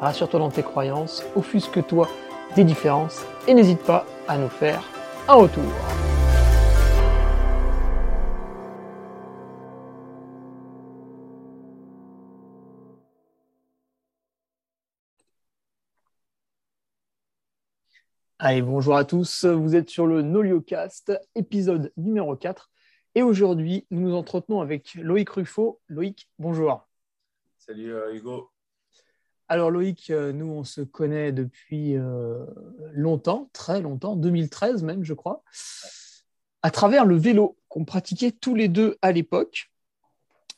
rassure-toi dans tes croyances, offusque-toi des différences et n'hésite pas à nous faire un retour. Allez, bonjour à tous, vous êtes sur le Noliocast, épisode numéro 4. Et aujourd'hui, nous nous entretenons avec Loïc Ruffo. Loïc, bonjour. Salut euh, Hugo. Alors Loïc, euh, nous on se connaît depuis euh, longtemps, très longtemps, 2013 même je crois, à travers le vélo qu'on pratiquait tous les deux à l'époque,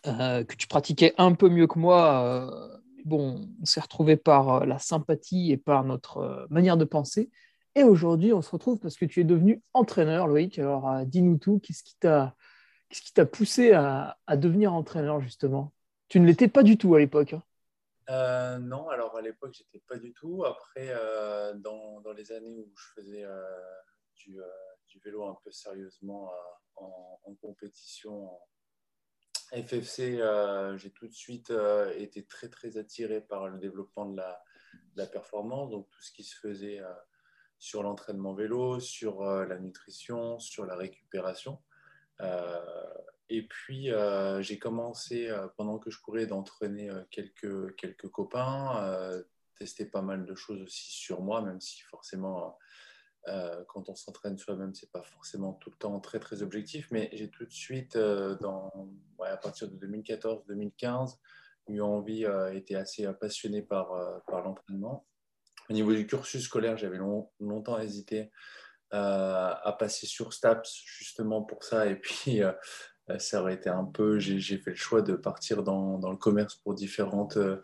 euh, que tu pratiquais un peu mieux que moi. bon, on s'est retrouvés par la sympathie et par notre manière de penser. Et aujourd'hui, on se retrouve parce que tu es devenu entraîneur, Loïc. Alors, dis-nous tout. Qu'est-ce qui t'a, poussé à, devenir entraîneur, justement? Tu ne l'étais pas du tout à l'époque. Hein? Euh, non, alors à l'époque, j'étais pas du tout. Après, euh, dans, les années où je faisais euh, du, vélo un peu sérieusement en, compétition FFC, j'ai tout de suite été très très attiré par le développement de la performance, donc tout ce qui se faisait sur l'entraînement vélo, sur la nutrition, sur la récupération. Et puis, euh, j'ai commencé, euh, pendant que je courais, d'entraîner euh, quelques, quelques copains, tester pas mal de choses aussi sur moi, même si forcément, quand on s'entraîne soi-même, c'est pas forcément tout le temps très, très objectif. Mais j'ai tout de suite, dans, à partir de 2014-2015, eu envie, été assez passionné par, par l'entraînement. Au niveau du cursus scolaire, j'avais longtemps hésité à passer sur STAPS justement pour ça. Et puis, ça aurait été un peu, j'ai fait le choix de partir dans, le commerce pour différentes, euh,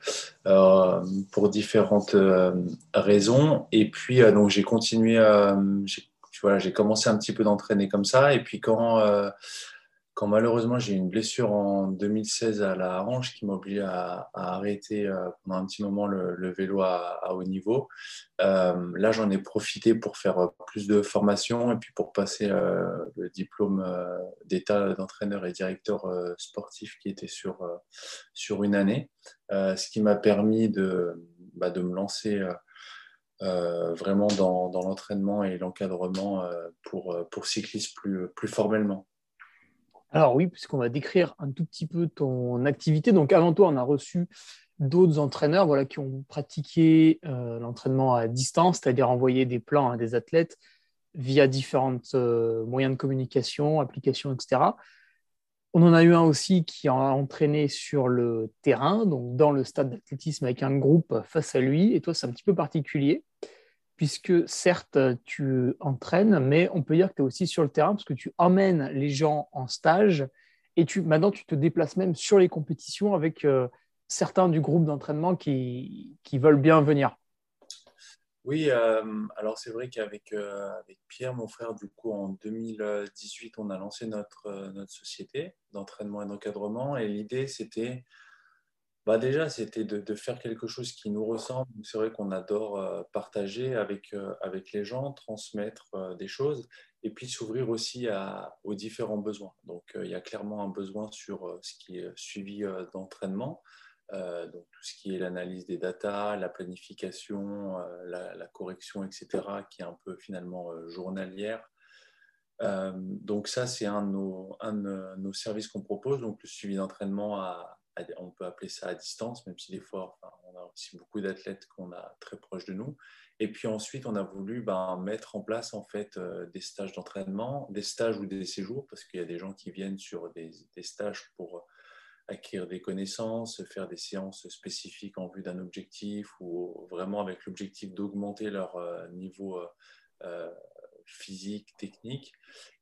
euh pour différentes euh, raisons. Et puis, donc, j'ai continué, j'ai commencé un petit peu d'entraîner comme ça. Et puis, quand quand malheureusement j'ai une blessure en 2016 à la hanche qui m'a obligé à, arrêter euh, pendant un petit moment le, vélo à, haut niveau, euh, là j'en ai profité pour faire euh, plus de formation et puis pour passer le diplôme d'état d'entraîneur et directeur sportif qui était sur, sur une année, ce qui m'a permis de, bah, de me lancer. vraiment dans, dans l'entraînement et l'encadrement pour, pour cyclistes plus, plus formellement. Alors oui, puisqu'on va décrire un tout petit peu ton activité. Donc avant toi, on a reçu d'autres entraîneurs voilà, qui ont pratiqué euh, l'entraînement à distance, c'est-à-dire envoyer des plans à des athlètes via différents euh, moyens de communication, applications, etc. On en a eu un aussi qui a entraîné sur le terrain, donc dans le stade d'athlétisme avec un groupe face à lui. Et toi, c'est un petit peu particulier puisque certes, tu entraînes, mais on peut dire que tu es aussi sur le terrain parce que tu emmènes les gens en stage et tu, maintenant tu te déplaces même sur les compétitions avec euh, certains du groupe d'entraînement qui, qui, veulent bien venir. Oui, euh, alors c'est vrai qu'avec euh, avec Pierre, mon frère, du coup, en 2018, on a lancé notre, notre société d'entraînement et d'encadrement et l'idée, c'était bah déjà, c'était de, faire quelque chose qui nous ressemble. C'est vrai qu'on adore euh, partager avec, euh, avec les gens, transmettre euh, des choses et puis s'ouvrir aussi à, aux différents besoins. Donc, il y a clairement un besoin sur ce qui est suivi d'entraînement, donc tout ce qui est l'analyse des datas, la planification, la, correction, etc., qui est un peu finalement journalière. donc ça, c'est un, un, de nos services qu'on propose, donc le suivi d'entraînement à, on peut appeler ça à distance, même si des fois, on a aussi beaucoup d'athlètes qu'on a très proches de nous. Et puis ensuite, on a voulu ben, mettre en place en fait euh, des stages d'entraînement, des stages ou des séjours, parce qu'il y a des gens qui viennent sur des, stages pour acquérir des connaissances, faire des séances spécifiques en vue d'un objectif ou vraiment avec l'objectif d'augmenter leur euh, niveau euh, physique, technique,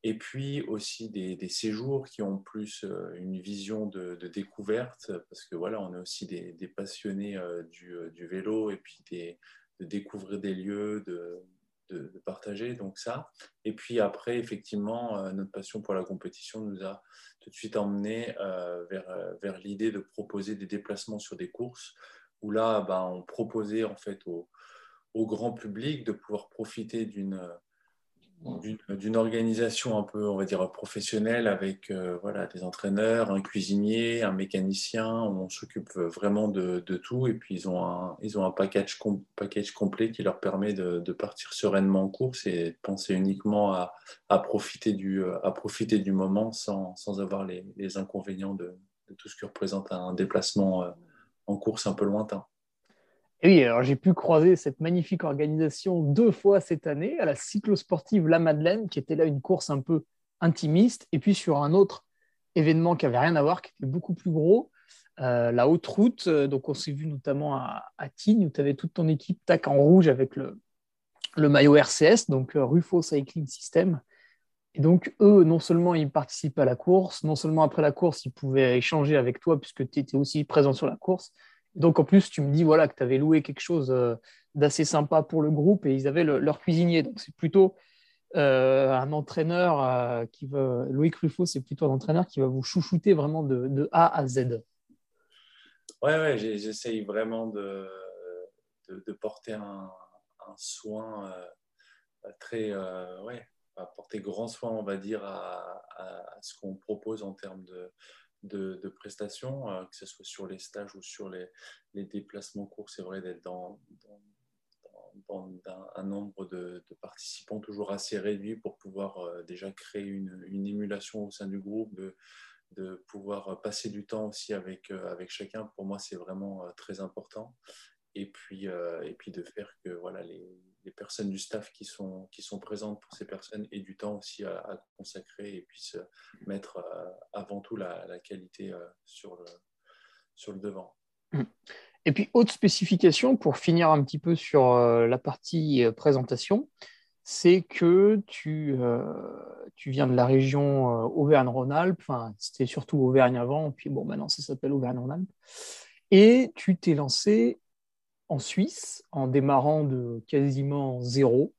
et puis aussi des, séjours qui ont plus euh, une vision de, découverte, parce que voilà, on est aussi des, passionnés euh, du, euh, du, vélo et puis des, découvrir des lieux, de, de, partager. Donc ça. Et puis après, effectivement, notre passion pour la compétition nous a tout de suite emmené vers, vers l'idée de proposer des déplacements sur des courses où là, ben, on proposait en fait au grand public de pouvoir profiter d'une d'une organisation un peu, on va dire, professionnelle avec euh, voilà, des entraîneurs, un cuisinier, un mécanicien. On s'occupe vraiment de, de, tout. Et puis, ils ont un, ils ont un package, package complet qui leur permet de, partir sereinement en course et penser uniquement à, à, profiter, du, à profiter du moment sans, sans avoir les, les inconvénients de, de, tout ce que représente un déplacement euh, en course un peu lointain oui, alors j'ai pu croiser cette magnifique organisation deux fois cette année à la cyclosportive La Madeleine, qui était là une course un peu intimiste, et puis sur un autre événement qui n'avait rien à voir, qui était beaucoup plus gros, euh, la haute route. Euh, donc on s'est vu notamment à, à Tignes, où tu avais toute ton équipe tac en rouge avec le, le maillot RCS, donc euh, Rufo Cycling System. Et donc, eux, non seulement ils participaient à la course, non seulement après la course, ils pouvaient échanger avec toi puisque tu étais aussi présent sur la course, donc en plus, tu me dis voilà, que tu avais loué quelque chose euh, d'assez sympa pour le groupe et ils avaient leur cuisinier. Donc c'est plutôt euh, un entraîneur euh, qui va. Loïc Ruffo, c'est plutôt un entraîneur qui va vous chouchouter vraiment de, A à Z. Ouais, ouais, j'essaye vraiment de, de, porter un, soin très. ouais, porter grand soin, on va dire, à ce qu'on propose en termes de de, prestations, euh, que ce soit sur les stages ou sur les, déplacements courts. C'est vrai d'être dans, un nombre de, participants toujours assez réduit pour pouvoir euh, déjà créer une, émulation au sein du groupe, de, de pouvoir passer du temps aussi avec, euh, avec chacun. Pour moi, c'est vraiment très important. Et puis, et puis de faire que voilà, les, les personnes du staff qui sont, qui sont présentes pour ces personnes aient du temps aussi à, consacrer et puissent mettre euh, avant tout la, qualité euh, sur le, sur le devant. Et puis, autre spécification pour finir un petit peu sur euh, la partie présentation, c'est que tu, tu viens de la région Auvergne-Rhône-Alpes, enfin, c'était surtout Auvergne avant, puis bon, maintenant ça s'appelle Auvergne-Rhône-Alpes, et tu t'es lancé en Suisse en démarrant de quasiment zéro.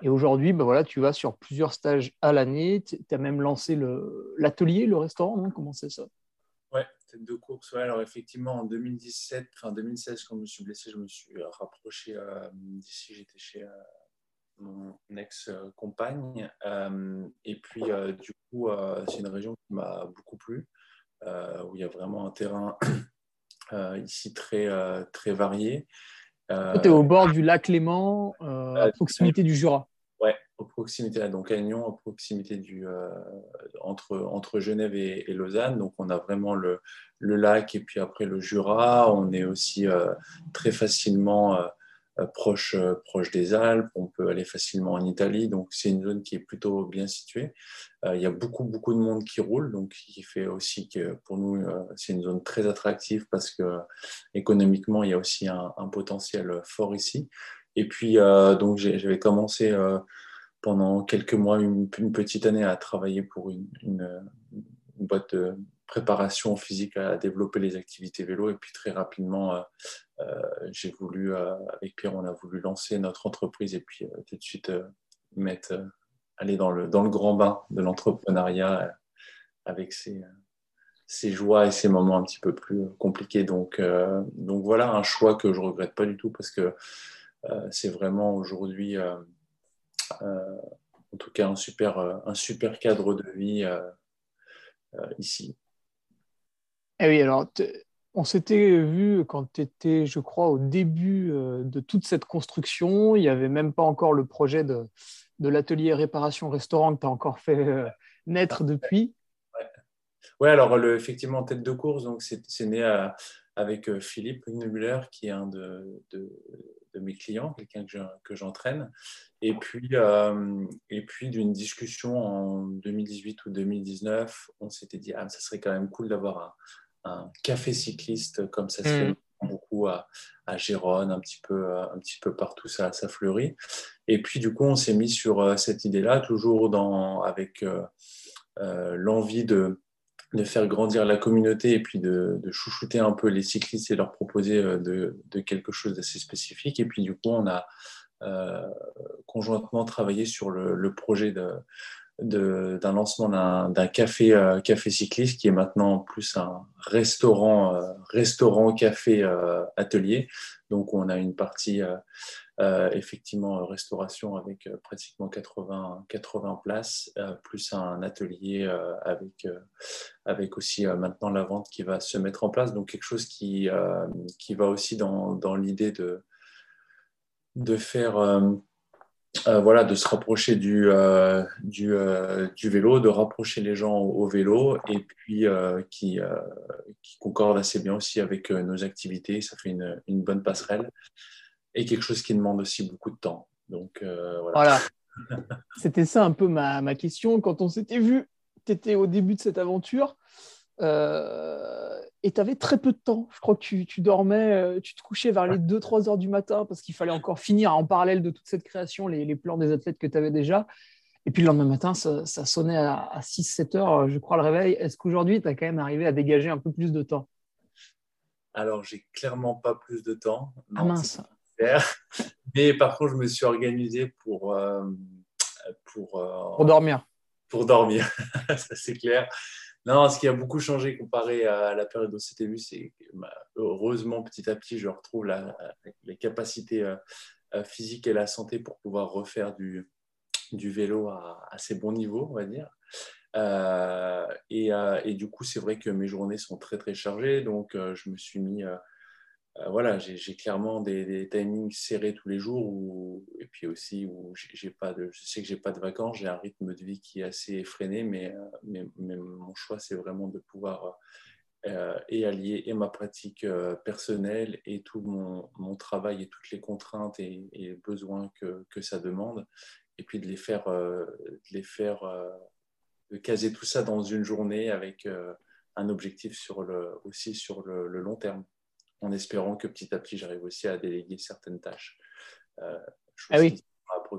Et aujourd'hui, ben voilà, tu vas sur plusieurs stages à l'année. Tu as même lancé l'atelier, le, restaurant, Comment c'est ça? Ouais, tête de course. Alors effectivement, en 2017, enfin 2016, quand je me suis blessé, je me suis rapproché euh, d'ici. J'étais chez euh, mon ex-compagne. Euh, et puis, du coup, c'est une région qui m'a beaucoup plu, où il y a vraiment un terrain euh, ici très, euh, très varié. Euh, tu es au bord du lac Léman, à proximité du Jura. Oui, à proximité, donc à Nyon, à proximité du, entre, entre Genève et, Lausanne. Donc on a vraiment le, le, lac et puis après le Jura. On est aussi très facilement euh, proche, euh, proche des Alpes, on peut aller facilement en Italie, donc c'est une zone qui est plutôt bien située. Euh, il y a beaucoup, beaucoup de monde qui roule, donc qui fait aussi que pour nous, c'est une zone très attractive parce que économiquement, il y a aussi un, potentiel fort ici. Et puis, donc j'avais commencé pendant quelques mois, une, petite année à travailler pour une, une boîte de préparation physique à développer les activités vélo. Et puis très rapidement, euh, euh, j'ai voulu, euh, avec Pierre, on a voulu lancer notre entreprise et puis tout de suite mettre, aller dans le, dans le grand bain de l'entrepreneuriat avec ses, ses, joies et ses moments un petit peu plus compliqués. Donc, donc voilà un choix que je regrette pas du tout parce que c'est vraiment aujourd'hui, en tout cas, un super, un super cadre de vie ici. Eh oui, alors on s'était vu quand tu étais, je crois, au début euh, de toute cette construction. Il n'y avait même pas encore le projet de, l'atelier réparation-restaurant que tu as encore fait euh, naître depuis. Oui, alors le, effectivement, tête de course, c'est né avec euh, Philippe Müller, qui est un de, mes clients, quelqu'un que j'entraîne. et puis, et puis d'une discussion en 2018 ou 2019, on s'était dit, ah, ça serait quand même cool d'avoir un un café cycliste comme ça se fait mm. beaucoup à, à Gérone, un petit peu, un petit peu partout, ça, ça fleurit. Et puis, du coup, on s'est mis sur euh, cette idée-là, toujours dans, avec euh, euh, l'envie de, de faire grandir la communauté et puis de, chouchouter un peu les cyclistes et leur proposer de, quelque chose d'assez spécifique. Et puis du coup, on a conjointement travaillé sur le, projet d'un lancement d'un café, café cycliste qui est maintenant plus un restaurant, restaurant café atelier. Donc on a une partie euh, effectivement, euh, restauration avec euh, pratiquement 80, 80 places, plus un atelier avec, avec aussi maintenant la vente qui va se mettre en place. Donc quelque chose qui, qui va aussi dans, dans l'idée de, de faire... voilà, de se rapprocher du, du, du, vélo, de rapprocher les gens au, vélo et puis qui, qui, concorde assez bien aussi avec nos activités. Ça fait une, une bonne passerelle et quelque chose qui demande aussi beaucoup de temps. Donc euh, voilà. C'était ça un peu ma, ma, question. Quand on s'était vu, tu étais au début de cette aventure euh, et tu avais très peu de temps. Je crois que tu, tu dormais, euh, tu te couchais vers les 2-3 heures du matin parce qu'il fallait encore finir en parallèle de toute cette création les, les plans des athlètes que tu avais déjà. Et puis le lendemain matin, ça, ça sonnait à, 6-7 heures, je crois, le réveil. Est-ce qu'aujourd'hui, tu as quand même arrivé à dégager un peu plus de temps? Alors, j'ai clairement pas plus de temps. ah mince Mais par contre, je me suis organisé pour, euh, pour, euh, pour dormir. Pour dormir, ça c'est clair. Non, ce qui a beaucoup changé comparé à la période où c'était vu, c'est bah, heureusement, petit à petit, je retrouve la, les capacités euh, physiques et la santé pour pouvoir refaire du, vélo à assez bon niveau, on va dire. et, et, du coup, c'est vrai que mes journées sont très très chargées, donc je me suis mis euh, voilà, j'ai clairement des, timings serrés tous les jours et puis aussi où j'ai pas je sais que j'ai pas de vacances, j'ai un rythme de vie qui est assez effréné, mais, euh, mais, mon choix c'est vraiment de pouvoir euh, et allier et ma pratique personnelle et tout mon, mon, travail et toutes les contraintes et, besoins que, que, ça demande et puis de les faire, de les faire, caser tout ça dans une journée avec un objectif sur le, aussi sur le long terme en espérant que petit à petit, j'arrive aussi à déléguer certaines tâches. Euh, ah oui,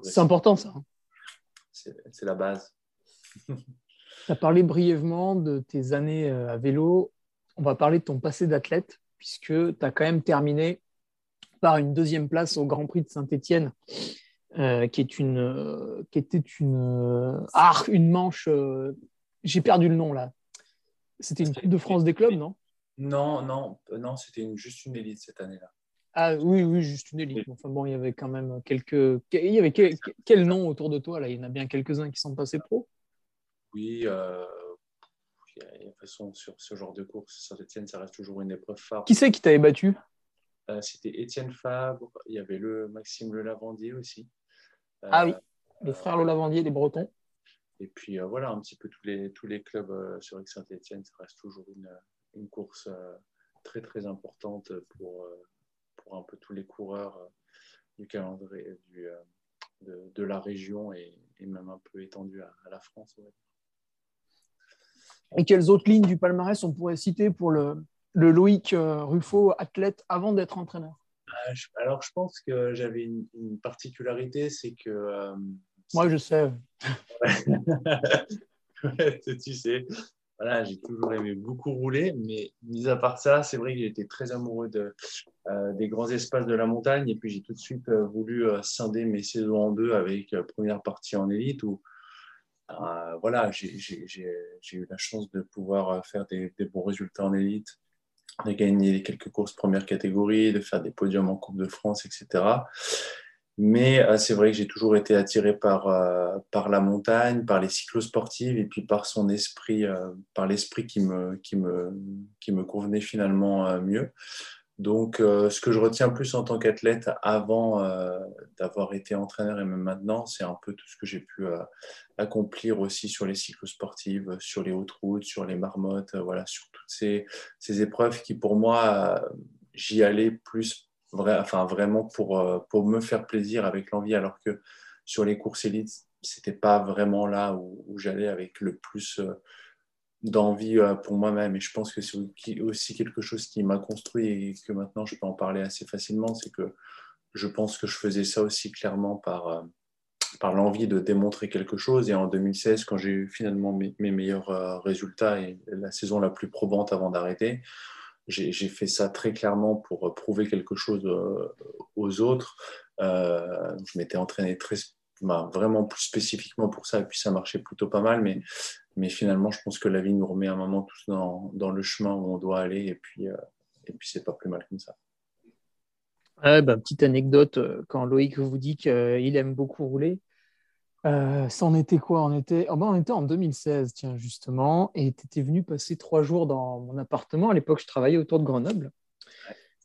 c'est important ça. C'est la base. tu as parlé brièvement de tes années euh, à vélo. On va parler de ton passé d'athlète, puisque tu as quand même terminé par une deuxième place au Grand Prix de Saint-Étienne, euh, qui, est une, qui était une, ah, une manche. J'ai perdu le nom là. C'était une Coupe de France des clubs, non? Non, non, non, c'était juste une élite cette année-là. Ah oui, oui, juste une élite. Enfin bon, il y avait quand même quelques. Il y avait quel, nom autour de toi là? Il y en a bien quelques-uns qui sont passés pro? Oui, euh... de toute façon, sur ce genre de course, Saint-Etienne, ça reste toujours une épreuve phare. Qui c'est qui t'avait battu? Euh, C'était Étienne Fabre, il y avait le Maxime Le Lavandier aussi. Euh, ah oui, les frères Le Lavandier, les Bretons. Et puis euh, voilà, un petit peu tous les, tous les clubs sur Saint-Etienne, ça reste toujours une, une course euh, très très importante pour, euh, pour un peu tous les coureurs euh, du calendrier du, de, de, la région et, même un peu étendu à, la France. Et quelles autres lignes du palmarès on pourrait citer pour le, le Loïc Ruffo, athlète, avant d'être entraîneur? Alors, je pense que j'avais une, particularité, c'est que... Moi, je sais. tu sais, voilà, j'ai toujours aimé beaucoup rouler, mais mis à part ça, c'est vrai que j'ai été très amoureux euh, des grands espaces de la montagne. Et puis, j'ai tout de suite euh, voulu euh, scinder mes saisons en deux avec première partie en élite où voilà, j'ai eu la chance de pouvoir faire des, des, bons résultats en élite, de gagner quelques courses première catégorie, de faire des podiums en Coupe de France, etc. Mais euh, c'est vrai que j'ai toujours été attiré par, euh, par la montagne, par les cyclosportives et puis par son esprit, euh, par l'esprit qui me, qui, me, qui me convenait finalement mieux. Donc, ce que je retiens plus en tant qu'athlète avant d'avoir été entraîneur et même maintenant, c'est un peu tout ce que j'ai pu accomplir aussi sur les cyclosportives, sur les hautes routes, sur les marmottes, voilà, sur toutes ces, ces épreuves qui, pour moi, j'y allais plus enfin, vraiment pour, euh, pour me faire plaisir avec l'envie, alors que sur les courses élites, c'était pas vraiment là où, j'allais avec le plus euh, d'envie euh, pour moi-même. Et je pense que c'est aussi quelque chose qui m'a construit et que maintenant je peux en parler assez facilement, c'est que je pense que je faisais ça aussi clairement par, par l'envie de démontrer quelque chose. Et en 2016, quand j'ai eu finalement mes, meilleurs résultats et la saison la plus probante avant d'arrêter, j'ai fait ça très clairement pour prouver quelque chose euh, aux autres. Euh, je m'étais entraîné très, vraiment plus spécifiquement pour ça, et puis ça marchait plutôt pas mal. Mais, mais finalement, je pense que la vie nous remet un moment tous dans, le chemin où on doit aller, et puis, et puis c'est pas plus mal comme ça. Bah, petite anecdote, quand Loïc vous dit qu'il aime beaucoup rouler, euh, ça en était quoi? On était... Oh, ben, était en 2016, tiens, justement, et tu étais venu passer trois jours dans mon appartement. À l'époque, je travaillais autour de Grenoble,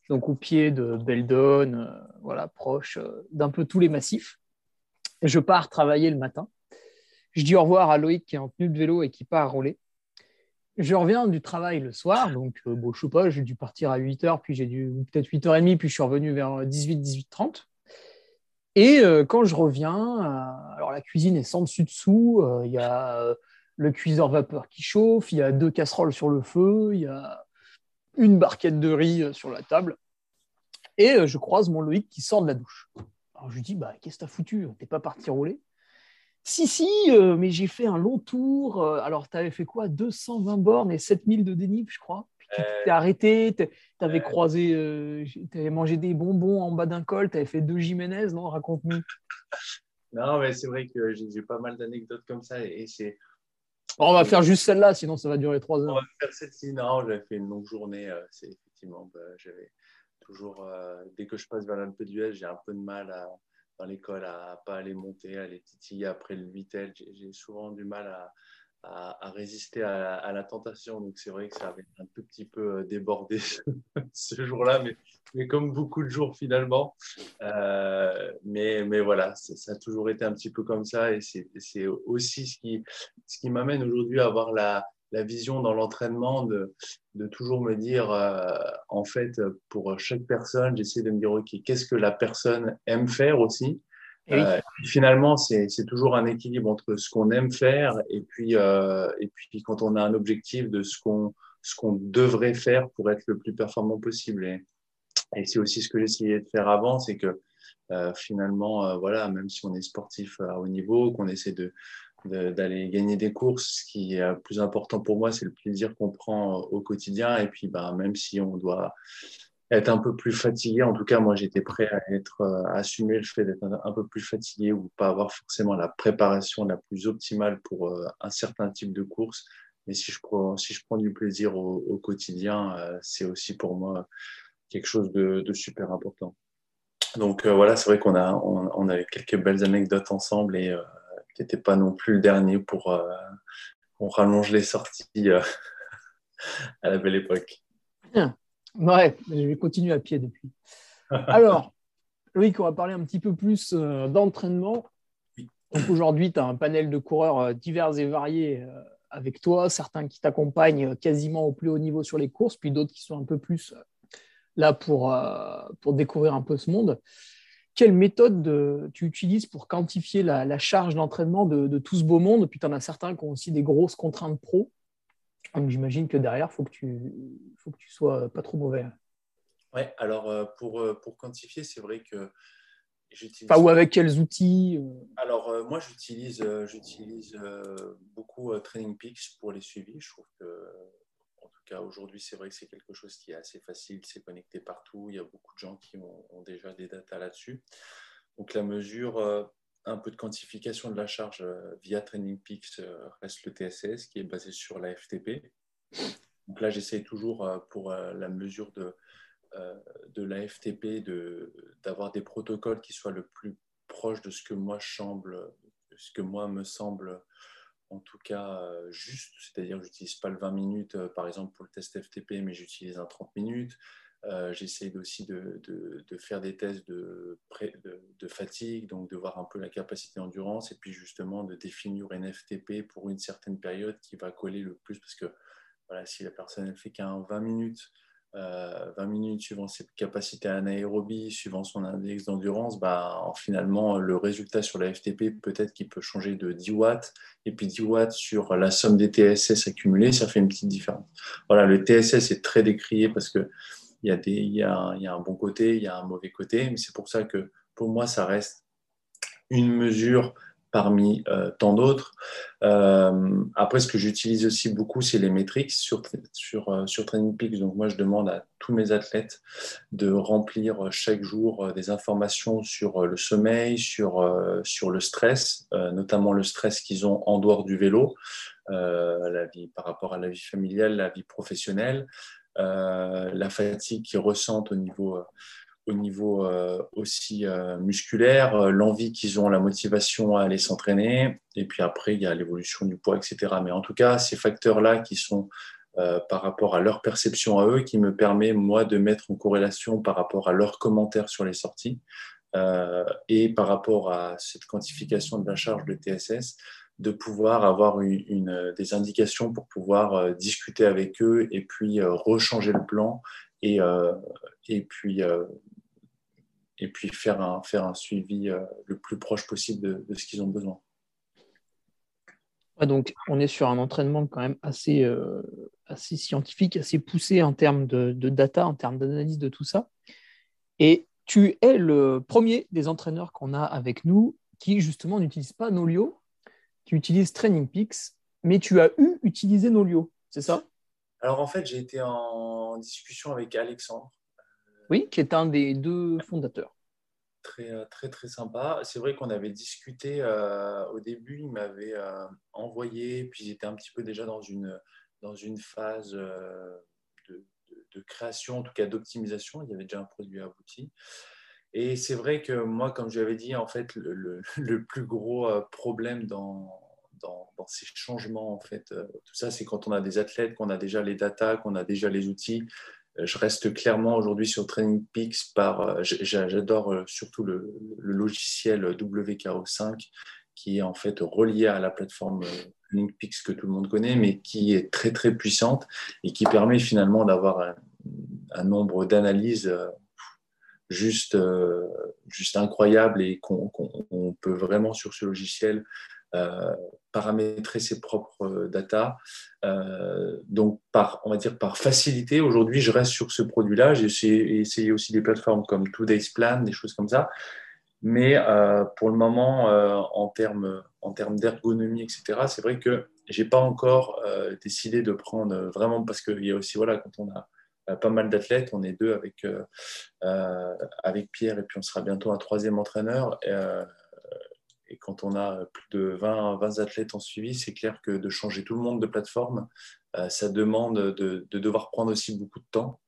donc au pied de Beldon, euh, voilà, proche euh, d'un peu tous les massifs. je pars travailler le matin. Je dis au revoir à Loïc qui est en tenue de vélo et qui part rouler. Je reviens du travail le soir, donc bon, je sais pas, j'ai dû partir à 8h, puis j'ai dû peut-être 8h30, puis je suis revenu vers 18, 18h30. Et euh, quand je reviens, euh, alors la cuisine est sans dessus-dessous, euh, il y a le cuiseur vapeur qui chauffe, il y a deux casseroles sur le feu, il y a une barquette de riz sur la table. Et je croise mon Loïc qui sort de la douche. Alors je lui dis, bah, qu'est-ce que t'as foutu? T'es pas parti rouler? Si, si, mais j'ai fait un long tour. alors, tu avais fait quoi? 220 bornes et 7000 de dénive, je crois t'es arrêté, tu avais croisé, euh, tu avais mangé des bonbons en bas d'un col, tu avais fait deux Jiménez, non? Raconte-nous. non, mais c'est vrai que j'ai pas mal d'anecdotes comme ça et c'est. on va faire juste celle-là, sinon ça va durer trois heures. On va faire celle-ci. Non, j'avais fait une longue journée. Euh, c'est effectivement, bah, j'avais toujours, euh, dès que je passe vers l'Alpe d'Huez, j'ai un peu de mal à, dans l'école à pas aller monter, à aller titiller après le Vitel. J'ai souvent du mal à, à, résister à, la tentation. Donc c'est vrai que ça avait un tout petit peu euh, débordé ce jour-là, mais, mais, comme beaucoup de jours finalement. Euh, mais, mais voilà, ça a toujours été un petit peu comme ça et c'est aussi ce qui, ce qui m'amène aujourd'hui à avoir la, la vision dans l'entraînement de, de, toujours me dire, euh, en fait, pour chaque personne, j'essaie de me dire, OK, qu'est-ce que la personne aime faire aussi? Euh, finalement, c'est toujours un équilibre entre ce qu'on aime faire et puis, euh, et puis quand on a un objectif de ce qu'on qu'on devrait faire pour être le plus performant possible. Et, et c'est aussi ce que j'essayais de faire avant, c'est que euh, finalement, euh, voilà, même si on est sportif à haut niveau, qu'on essaie de d'aller gagner des courses, ce qui est plus important pour moi, c'est le plaisir qu'on prend au quotidien. Et puis, bah, même si on doit être un peu plus fatigué. En tout cas, moi, j'étais prêt à euh, assumer le fait d'être un, peu plus fatigué ou pas avoir forcément la préparation la plus optimale pour euh, un certain type de course. Mais si je prends, du plaisir au, quotidien, euh, c'est aussi pour moi quelque chose de, super important. Donc voilà, c'est vrai qu'on a, on, a quelques belles anecdotes ensemble et qui n'étaient pas non plus le dernier pour on rallonge les sorties à la belle époque. Ouais, je vais continuer à pied depuis. Alors, Loïc, on va parler un petit peu plus euh, d'entraînement. aujourd'hui, tu as un panel de coureurs euh, divers et variés euh, avec toi, certains qui t'accompagnent quasiment au plus haut niveau sur les courses, puis d'autres qui sont un peu plus là pour, pour découvrir un peu ce monde. Quelle méthode tu utilises pour quantifier la, charge d'entraînement de, de, tout ce beau monde? Puis tu en as certains qui ont aussi des grosses contraintes pro. Donc j'imagine que derrière, il faut, que tu, faut que tu sois pas trop mauvais. Ouais, alors euh, pour, euh, pour quantifier, c'est vrai que j'utilise. Pas ou avec quels outils euh? Alors moi, j'utilise, j'utilise beaucoup Training Peaks pour les suivis. Je trouve que, en tout cas, aujourd'hui, c'est vrai que c'est quelque chose qui est assez facile, c'est connecté partout. Il y a beaucoup de gens qui ont, ont déjà des datas là-dessus. Donc la mesure un peu de quantification de la charge euh, via Training Peaks euh, reste le TSS qui est basé sur la FTP. Donc là, j'essaie toujours euh, pour la mesure de, de la FTP d'avoir des protocoles qui soient le plus proches de ce que moi semble, ce que moi me semble en tout cas juste, c'est-à-dire j'utilise pas le 20 minutes par exemple pour le test FTP, mais j'utilise un 30 minutes. Euh, j'essaie aussi de, de, faire des tests de, de, fatigue, donc de voir un peu la capacité d'endurance, et puis justement de définir une FTP pour une certaine période qui va coller le plus, parce que voilà, si la personne elle fait qu'un 20 minutes, 20 euh, minutes suivant ses capacités anaérobie, suivant son index d'endurance, bah, finalement, le résultat sur la FTP, peut-être qu'il peut changer de 10 watts, et puis 10 watts sur la somme des TSS accumulés, ça fait une petite différence. Voilà, le TSS est très décrié parce que il y, a un bon côté, il y a un mauvais côté, mais c'est pour ça que pour moi, ça reste une mesure parmi euh, tant d'autres. Euh, après, ce que j'utilise aussi beaucoup, c'est les métriques sur, sur, euh, sur Training Peaks. Donc, moi, je demande à tous mes athlètes de remplir chaque jour des informations sur le sommeil, sur, sur le stress, notamment le stress qu'ils ont en dehors du vélo, la vie, par rapport à la vie familiale, la vie professionnelle, la fatigue qu'ils ressentent au niveau au niveau euh, aussi euh, musculaire, euh, l'envie qu'ils ont, la motivation à aller s'entraîner, et puis après, il y a l'évolution du poids, etc. Mais en tout cas, ces facteurs-là qui sont par rapport à leur perception à eux, qui me permet, moi, de mettre en corrélation par rapport à leurs commentaires sur les sorties, et par rapport à cette quantification de la charge de TSS, de pouvoir avoir une, des indications pour pouvoir discuter avec eux et puis rechanger le plan et, et puis et puis faire un, faire un suivi euh, le plus proche possible de, ce qu'ils ont besoin. donc, on est sur un entraînement quand même assez, euh, assez scientifique, assez poussé en termes de, data, en termes d'analyse de tout ça. Et tu es le premier des entraîneurs qu'on a avec nous qui, justement, n'utilise pas Nolio, qui utilise Training Peaks, mais tu as eu utilisé Nolio, c'est ça? Alors, en fait, j'ai été en discussion avec Alexandre, oui, qui est un des deux fondateurs. Très, euh, très, très sympa. C'est vrai qu'on avait discuté euh, au début, il m'avait euh, envoyé, puis j'étais un petit peu déjà dans une, dans une phase de, création, en tout cas d'optimisation. Il y avait déjà un produit abouti. Et c'est vrai que moi, comme je l'avais dit, en fait, le, plus gros problème dans, ces changements, en fait, tout ça, c'est quand on a des athlètes, qu'on a déjà les datas, qu'on a déjà les outils, euh, je reste clairement aujourd'hui sur Training Peaks par. Euh, j'adore euh, surtout le, logiciel WKO5 qui est en fait relié à la plateforme Training Peaks que tout le monde connaît, mais qui est très très puissante et qui permet finalement d'avoir un, nombre d'analyses juste, juste incroyable et qu'on peut vraiment sur ce logiciel euh, paramétrer ses propres euh, data. Euh, donc, par, on va dire par facilité, aujourd'hui, je reste sur ce produit-là. J'ai essayé, aussi des plateformes comme Today's Plan, des choses comme ça. Mais pour le moment, en termes en termes d'ergonomie, etc., c'est vrai que j'ai pas encore décidé de prendre vraiment parce qu'il y a aussi voilà quand on a pas mal d'athlètes, on est deux avec avec Pierre et puis on sera bientôt un troisième entraîneur. Et quand on a plus de 20, 20 athlètes en suivi, c'est clair que de changer tout le monde de plateforme, euh, ça demande de, devoir prendre aussi beaucoup de temps.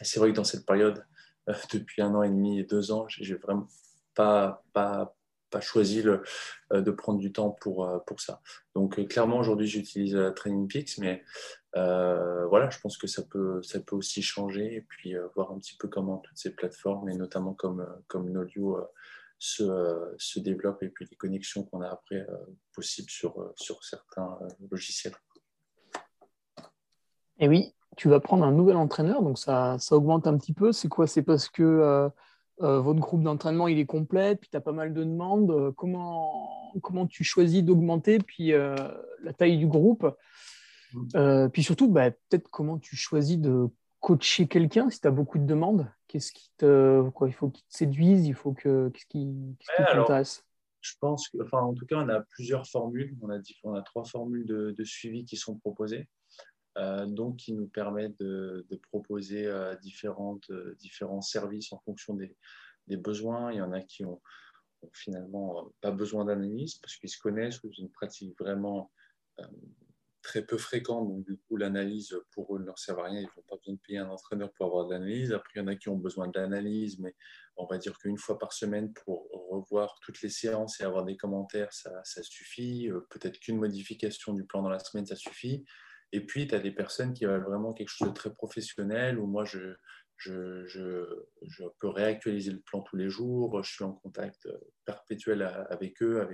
C'est vrai que dans cette période, euh, depuis un an et demi et deux ans, j'ai vraiment pas, pas, pas choisi euh, de prendre du temps pour, pour ça. Donc clairement, aujourd'hui, j'utilise Training Peaks, mais voilà, je pense que ça peut, ça peut aussi changer et puis voir un petit peu comment toutes ces plateformes, et notamment comme, comme Nolio, se, se développent et puis les connexions qu'on a après euh, possibles sur, euh, sur certains euh, logiciels. Et oui, tu vas prendre un nouvel entraîneur, donc ça, ça augmente un petit peu. C'est quoi? C'est parce que votre groupe d'entraînement il est complet, puis tu as pas mal de demandes. comment, comment tu choisis d'augmenter puis la taille du groupe? Mmh. Puis surtout, bah, peut-être comment tu choisis de coacher quelqu'un si tu as beaucoup de demandes? Qu'est-ce qui te, quoi, il faut qu'il te séduise? Il faut que, qu'est-ce qui, t'intéresse? Je pense que, enfin, en tout cas, on a plusieurs formules. On a, on a trois formules de, suivi qui sont proposées, euh, donc qui nous permettent de, proposer euh, euh, différents services en fonction des, besoins. Il y en a qui ont, finalement pas besoin d'analyse parce qu'ils se connaissent ou une pratique vraiment très peu fréquent, donc du coup l'analyse pour eux ne leur sert à rien, ils n'ont pas besoin de payer un entraîneur pour avoir de l'analyse. Après, il y en a qui ont besoin de l'analyse, mais on va dire qu'une fois par semaine pour revoir toutes les séances et avoir des commentaires, ça, suffit. Peut-être qu'une modification du plan dans la semaine, ça suffit. Et puis, tu as des personnes qui veulent vraiment quelque chose de très professionnel, où moi, je, peux réactualiser le plan tous les jours, je suis en contact perpétuel avec eux,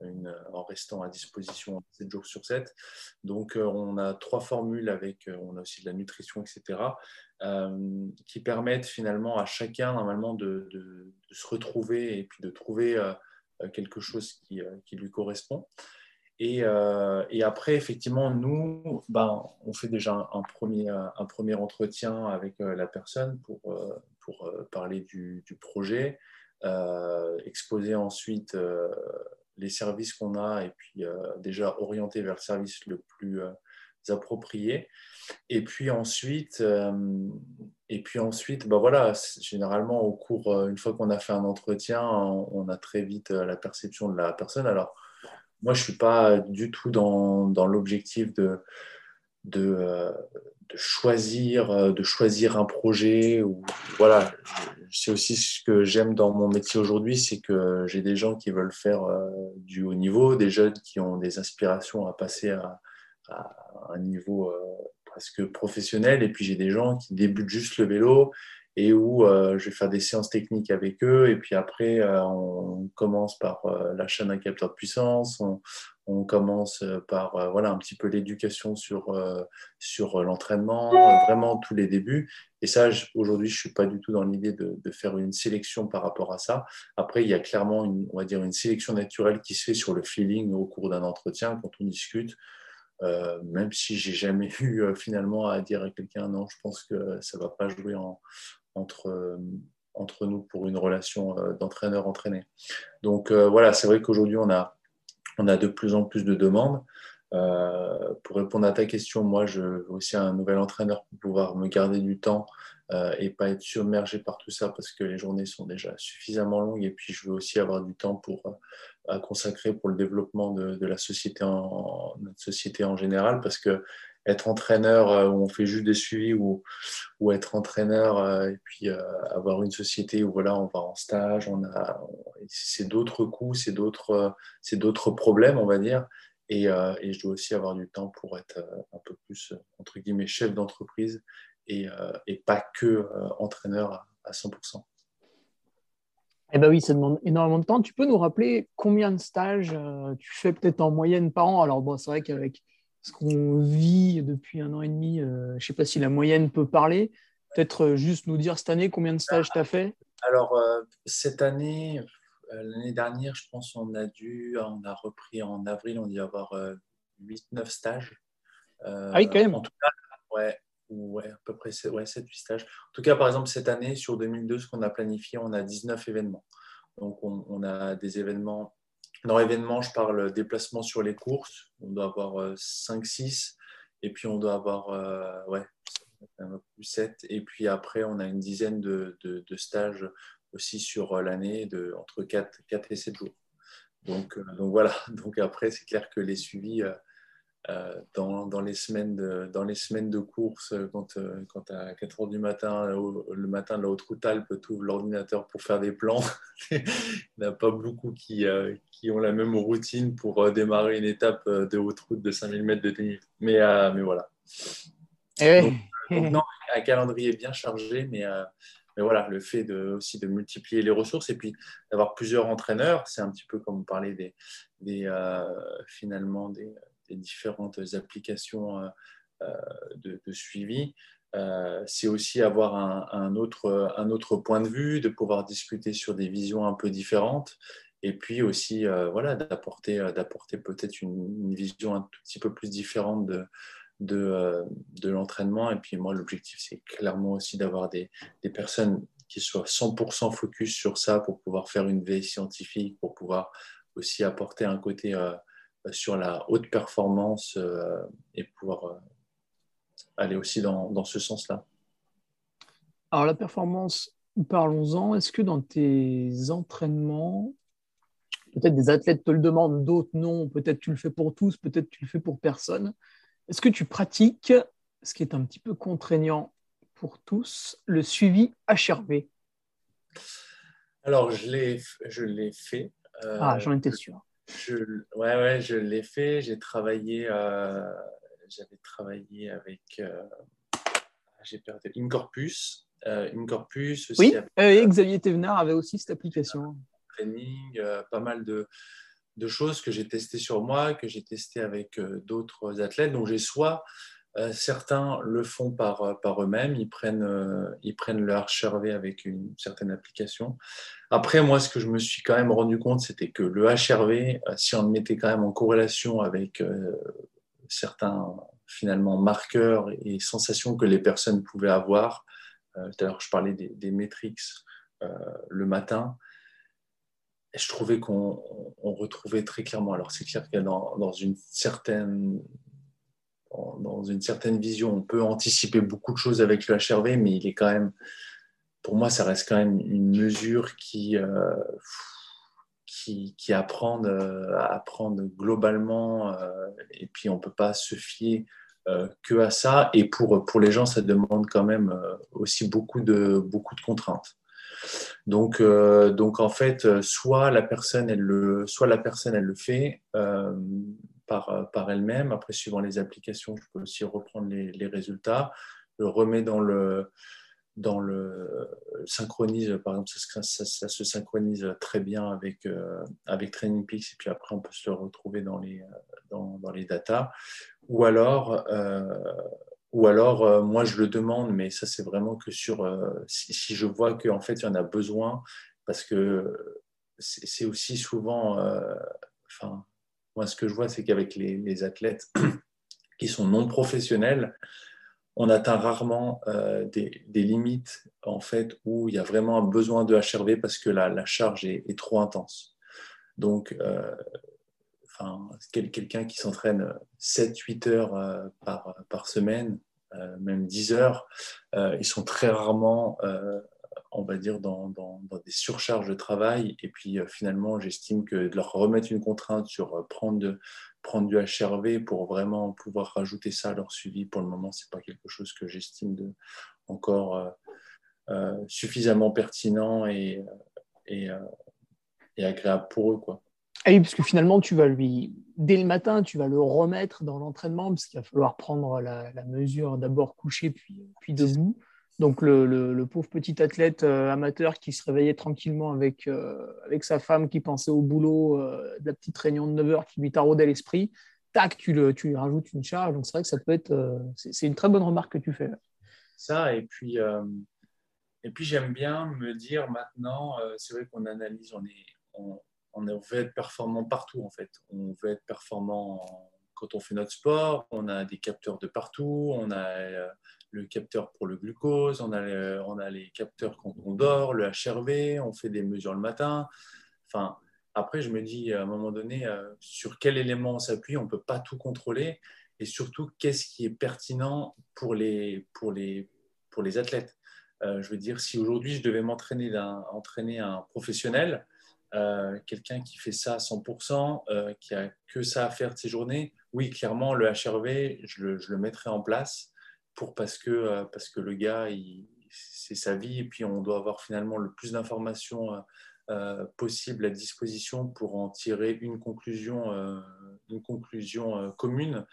une, en restant à disposition 7 jours sur 7. Donc, euh, on a trois formules avec, euh, on a aussi de la nutrition, etc., euh, qui permettent finalement à chacun, normalement, de, se retrouver et puis de trouver quelque chose qui lui correspond. Euh, et, après, effectivement, nous, ben, on fait déjà un, premier, un premier entretien avec euh, la personne pour, euh, pour parler du, projet, exposer ensuite les services qu'on a et puis déjà orienter vers le service le plus approprié. Et puis ensuite, et puis ensuite bah voilà, généralement, au cours, une fois qu'on a fait un entretien, on a très vite la perception de la personne. Alors, moi, je ne suis pas du tout dans, l'objectif de, de, choisir, de choisir un projet. Voilà, c'est aussi ce que j'aime dans mon métier aujourd'hui, c'est que j'ai des gens qui veulent faire du haut niveau, des jeunes qui ont des aspirations à passer à un niveau presque professionnel, et puis j'ai des gens qui débutent juste le vélo et où euh, je vais faire des séances techniques avec eux. Et puis après, euh, on commence par euh, l'achat d'un capteur de puissance, on, commence par voilà, un petit peu l'éducation sur, sur l'entraînement, vraiment tous les débuts. Et ça, aujourd'hui, je ne suis pas du tout dans l'idée de, faire une sélection par rapport à ça. Après, il y a clairement une, on va dire, une sélection naturelle qui se fait sur le feeling au cours d'un entretien quand on discute. Euh, même si j'ai jamais eu finalement à dire à quelqu'un non, je pense que ça va pas jouer en, entre, euh, entre nous pour une relation euh, d'entraîneur-entraîné. Donc euh, voilà, c'est vrai qu'aujourd'hui, on a, on a de plus en plus de demandes. pour répondre à ta question, moi, je veux aussi un nouvel entraîneur pour pouvoir me garder du temps et pas être submergé par tout ça parce que les journées sont déjà suffisamment longues et puis je veux aussi avoir du temps pour à consacrer pour le développement de, de la société en, notre société en général parce que être entraîneur euh, où on fait juste des suivis ou, ou être entraîneur euh, et puis euh, avoir une société où voilà, on va en stage, on a, c'est d'autres coûts, c'est d'autres, c'est d'autres problèmes, on va dire. Et, et, je dois aussi avoir du temps pour être un peu plus, entre guillemets, chef d'entreprise et, et, pas que entraîneur à, 100%. Eh ben oui, ça demande énormément de temps. Tu peux nous rappeler combien de stages tu fais peut-être en moyenne par an? Alors bon, c'est vrai qu'avec ce qu'on vit depuis un an et demi, euh, je ne sais pas si la moyenne peut parler. Peut-être euh, juste nous dire cette année combien de stages tu as fait? Alors, euh, cette année, l'année dernière, je pense qu'on a dû, on a repris en avril, on dit avoir 8-9 stages. ah oui, quand même. En tout cas, ouais, ouais, à peu près ouais, 7-8 stages. En tout cas, par exemple, cette année, sur 2002, ce qu'on a planifié, on a 19 événements. Donc, on, on a des événements dans l'événement, je parle déplacement sur les courses. On doit avoir 5-6. Euh, et puis, on doit avoir euh, ouais, 7. Et puis après, on a une dizaine de, stages aussi sur euh, l'année, entre 4, 4 et 7 jours. Donc, donc voilà. Donc après, c'est clair que les suivis, dans, dans, les semaines de, dans les semaines de course, euh, quand, euh, quand à 4 h du matin, le matin de la Haute-Route-Alpes, tu ouvres l'ordinateur pour faire des plans, il n'y en a pas beaucoup qui, qui, ont la même routine pour démarrer une étape de Haute-Route de 5000 mètres de tennis. Mais, mais voilà. Eh donc, non, un calendrier bien chargé, mais, mais voilà, le fait de, aussi de multiplier les ressources et puis d'avoir plusieurs entraîneurs, c'est un petit peu comme vous parlez des, des finalement des des différentes applications euh, euh, de, suivi. Euh, c'est aussi avoir un, autre, un autre point de vue, de pouvoir discuter sur des visions un peu différentes et puis aussi voilà, d'apporter, peut-être une, vision un tout petit peu plus différente de, de, de l'entraînement. Et puis moi, l'objectif, c'est clairement aussi d'avoir des, des, personnes qui soient 100% focus sur ça pour pouvoir faire une veille scientifique, pour pouvoir aussi apporter un côté sur la haute performance euh, et pouvoir euh, aller aussi dans, dans ce sens-là. Alors la performance, parlons-en. Est-ce que dans tes entraînements, peut-être des athlètes te le demandent, d'autres non, peut-être tu le fais pour tous, peut-être tu le fais pour personne. Est-ce que tu pratiques, ce qui est un petit peu contraignant pour tous, le suivi HRV Alors je l'ai, je l'ai fait. Euh, ah, j'en étais sûr. Je, ouais, ouais, je l'ai fait. J'ai travaillé, euh, j'avais travaillé avec, euh, j'ai perdu, Incorpus. Euh, Incorpus aussi. Oui, et Xavier Thévenard avait aussi cette application. Training, pas mal de, de, choses que j'ai testées sur moi, que j'ai testées avec d'autres athlètes. Donc j'ai soit euh, certains le font par, euh, par eux-mêmes, ils prennent, euh, ils prennent le HRV avec une certaine application. Après, moi, ce que je me suis quand même rendu compte, c'était que le HRV, si on le mettait quand même en corrélation avec certains finalement marqueurs et sensations que les personnes pouvaient avoir, tout à l'heure je parlais des, des métriques le matin, je trouvais qu'on retrouvait très clairement. Alors, c'est clair que dans, dans, une certaine, dans une certaine vision, on peut anticiper beaucoup de choses avec le HRV, mais il est quand même, pour moi, ça reste quand même une mesure qui, euh, qui, apprend, à apprendre globalement, euh, et puis on ne peut pas se fier euh, que à ça. Et pour, pour les gens, ça demande quand même aussi beaucoup de, beaucoup de contraintes. Donc, euh, donc en fait, soit la personne, elle le, soit la personne, elle le fait euh, par, par elle-même. Après, suivant les applications, je peux aussi reprendre les, les résultats, le remet dans le, dans le synchronise, par exemple, ça, se synchronise très bien avec, euh, avec et puis après on peut se le retrouver dans les, dans, dans les datas. Ou alors, ou alors, euh, moi, je le demande, mais ça, c'est vraiment que sur euh, si, je vois qu'en fait, il y en a besoin, parce que c'est aussi souvent, euh, enfin, moi, ce que je vois, c'est qu'avec les, athlètes qui sont non professionnels, on atteint rarement des, des, limites, en fait, où il y a vraiment un besoin de HRV parce que la, charge est, trop intense. Donc, enfin, quelqu'un qui s'entraîne 7-8 heures par, par semaine, euh, même 10 heures, euh, ils sont très rarement, euh, on va dire, dans, dans, des surcharges de travail. Et puis finalement, j'estime que de leur remettre une contrainte sur prendre, de, prendre du HRV pour vraiment pouvoir rajouter ça à leur suivi, pour le moment, ce n'est pas quelque chose que j'estime encore suffisamment pertinent et, et, et, agréable pour eux. Quoi. Ah oui, parce que finalement, tu vas lui, dès le matin, tu vas le remettre dans l'entraînement, parce qu'il va falloir prendre la, mesure d'abord couché, puis, puis debout. Donc, le, pauvre petit athlète euh, amateur qui se réveillait tranquillement avec, euh, avec sa femme qui pensait au boulot, euh, de la petite réunion de 9 heures qui lui taraudait l'esprit, tac, tu, le, tu lui rajoutes une charge. Donc, c'est vrai que ça peut être. c'est une très bonne remarque que tu fais. Ça, et puis, j'aime bien me dire maintenant, c'est vrai qu'on analyse, on est. On, on veut être performant partout en fait. On veut être performant quand on fait notre sport. On a des capteurs de partout. On a le capteur pour le glucose. On a, on a les capteurs quand on dort, le HRV. On fait des mesures le matin. Enfin, après, je me dis à un moment donné, euh, sur quel élément on s'appuie. On ne peut pas tout contrôler. Et surtout, qu'est-ce qui est pertinent pour les, pour les, pour les athlètes? Euh, Je veux dire, si aujourd'hui je devais m'entraîner entraîner un professionnel, euh, quelqu'un qui fait ça à 100%, euh, qui a que ça à faire de ses journées, oui, clairement, le HRV, je le, je le mettrai en place pour, parce, que, euh, parce que le gars, c'est sa vie et puis on doit avoir finalement le plus d'informations possible à disposition pour en tirer une conclusion, une conclusion commune.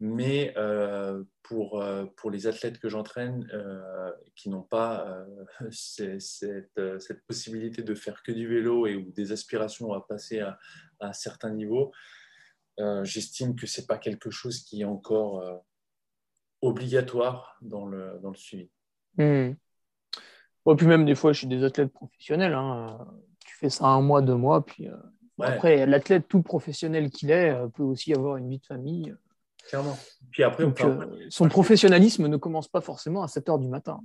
Mais euh, pour, euh, pour les athlètes que j'entraîne euh, qui n'ont pas cette, cette, possibilité de faire que du vélo et ou des aspirations à passer à, à un certain niveau, j'estime que ce n'est pas quelque chose qui est encore obligatoire dans le, dans le suivi. Mmh. puis même des fois, je suis des athlètes professionnels. Hein. Tu fais ça un mois, deux mois, puis après, l'athlète tout professionnel qu'il est peut aussi avoir une vie de famille. Clairement. Puis après, euh, son professionnalisme ne commence pas forcément à 7 heures du matin.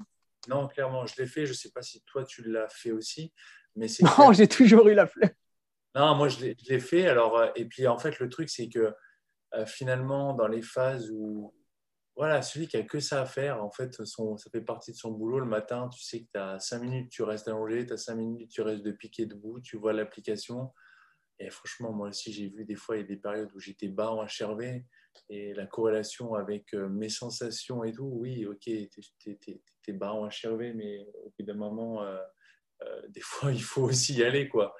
Non, clairement, je l'ai fait. Je ne sais pas si toi, tu l'as fait aussi. Mais non, j'ai toujours eu la flemme. Non, moi, je l'ai fait. Alors, euh, et puis, en fait, le truc, c'est que euh, finalement, dans les phases où. Voilà, celui qui a que ça à faire, en fait, son, ça fait partie de son boulot. Le matin, tu sais que tu as 5 minutes, tu restes allongé, tu as 5 minutes, tu restes de piquer debout, tu vois l'application. Et franchement, moi aussi, j'ai vu des fois, il y a des périodes où j'étais bas en HRV et la corrélation avec euh, mes sensations et tout, oui, ok, t'es bas en HRV, mais au bout d'un moment, euh, des fois, il faut aussi y aller, quoi.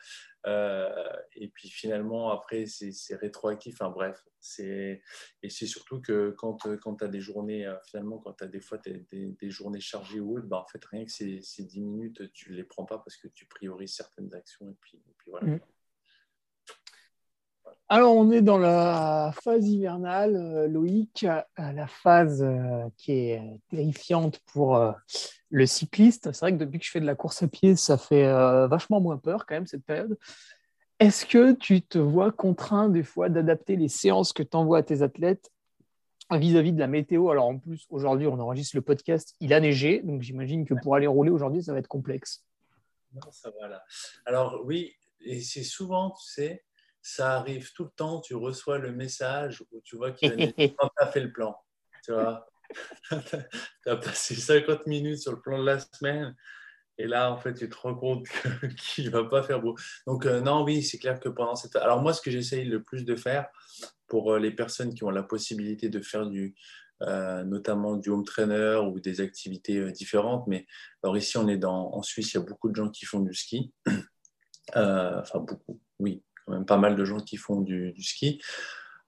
et puis finalement, après, c'est rétroactif. Enfin bref, et c'est surtout que quand, quand tu as des journées, finalement, quand tu as des fois des, des, journées chargées ou autres, bah, en fait, rien que ces, ces 10 minutes, tu les prends pas parce que tu priorises certaines actions. Et puis, voilà. Mmh. Alors, on est dans la phase hivernale, euh, Loïc, euh, la phase euh, qui est terrifiante pour le cycliste. C'est vrai que depuis que je fais de la course à pied, ça fait vachement moins peur quand même cette période. Est-ce que tu te vois contraint des fois d'adapter les séances que tu envoies à tes athlètes vis-à-vis de la météo? Alors en plus, aujourd'hui, on enregistre le podcast, il a neigé, donc j'imagine que pour aller rouler aujourd'hui, ça va être complexe. Non, ça va là. Alors oui, et c'est souvent, tu sais, ça arrive tout le temps, tu reçois le message où tu vois qu'il a fait le plan. Tu vois, tu as passé 50 minutes sur le plan de la semaine. Et là, en fait, tu te rends compte qu'il ne va pas faire beau. Donc, euh, non, oui, c'est clair que pendant cette. Alors, moi, ce que j'essaye le plus de faire pour euh, les personnes qui ont la possibilité de faire du, euh, notamment du home trainer ou des activités différentes. Mais alors, ici, on est dans, en Suisse, il y a beaucoup de gens qui font du ski. enfin, beaucoup, oui, quand même pas mal de gens qui font du, du ski.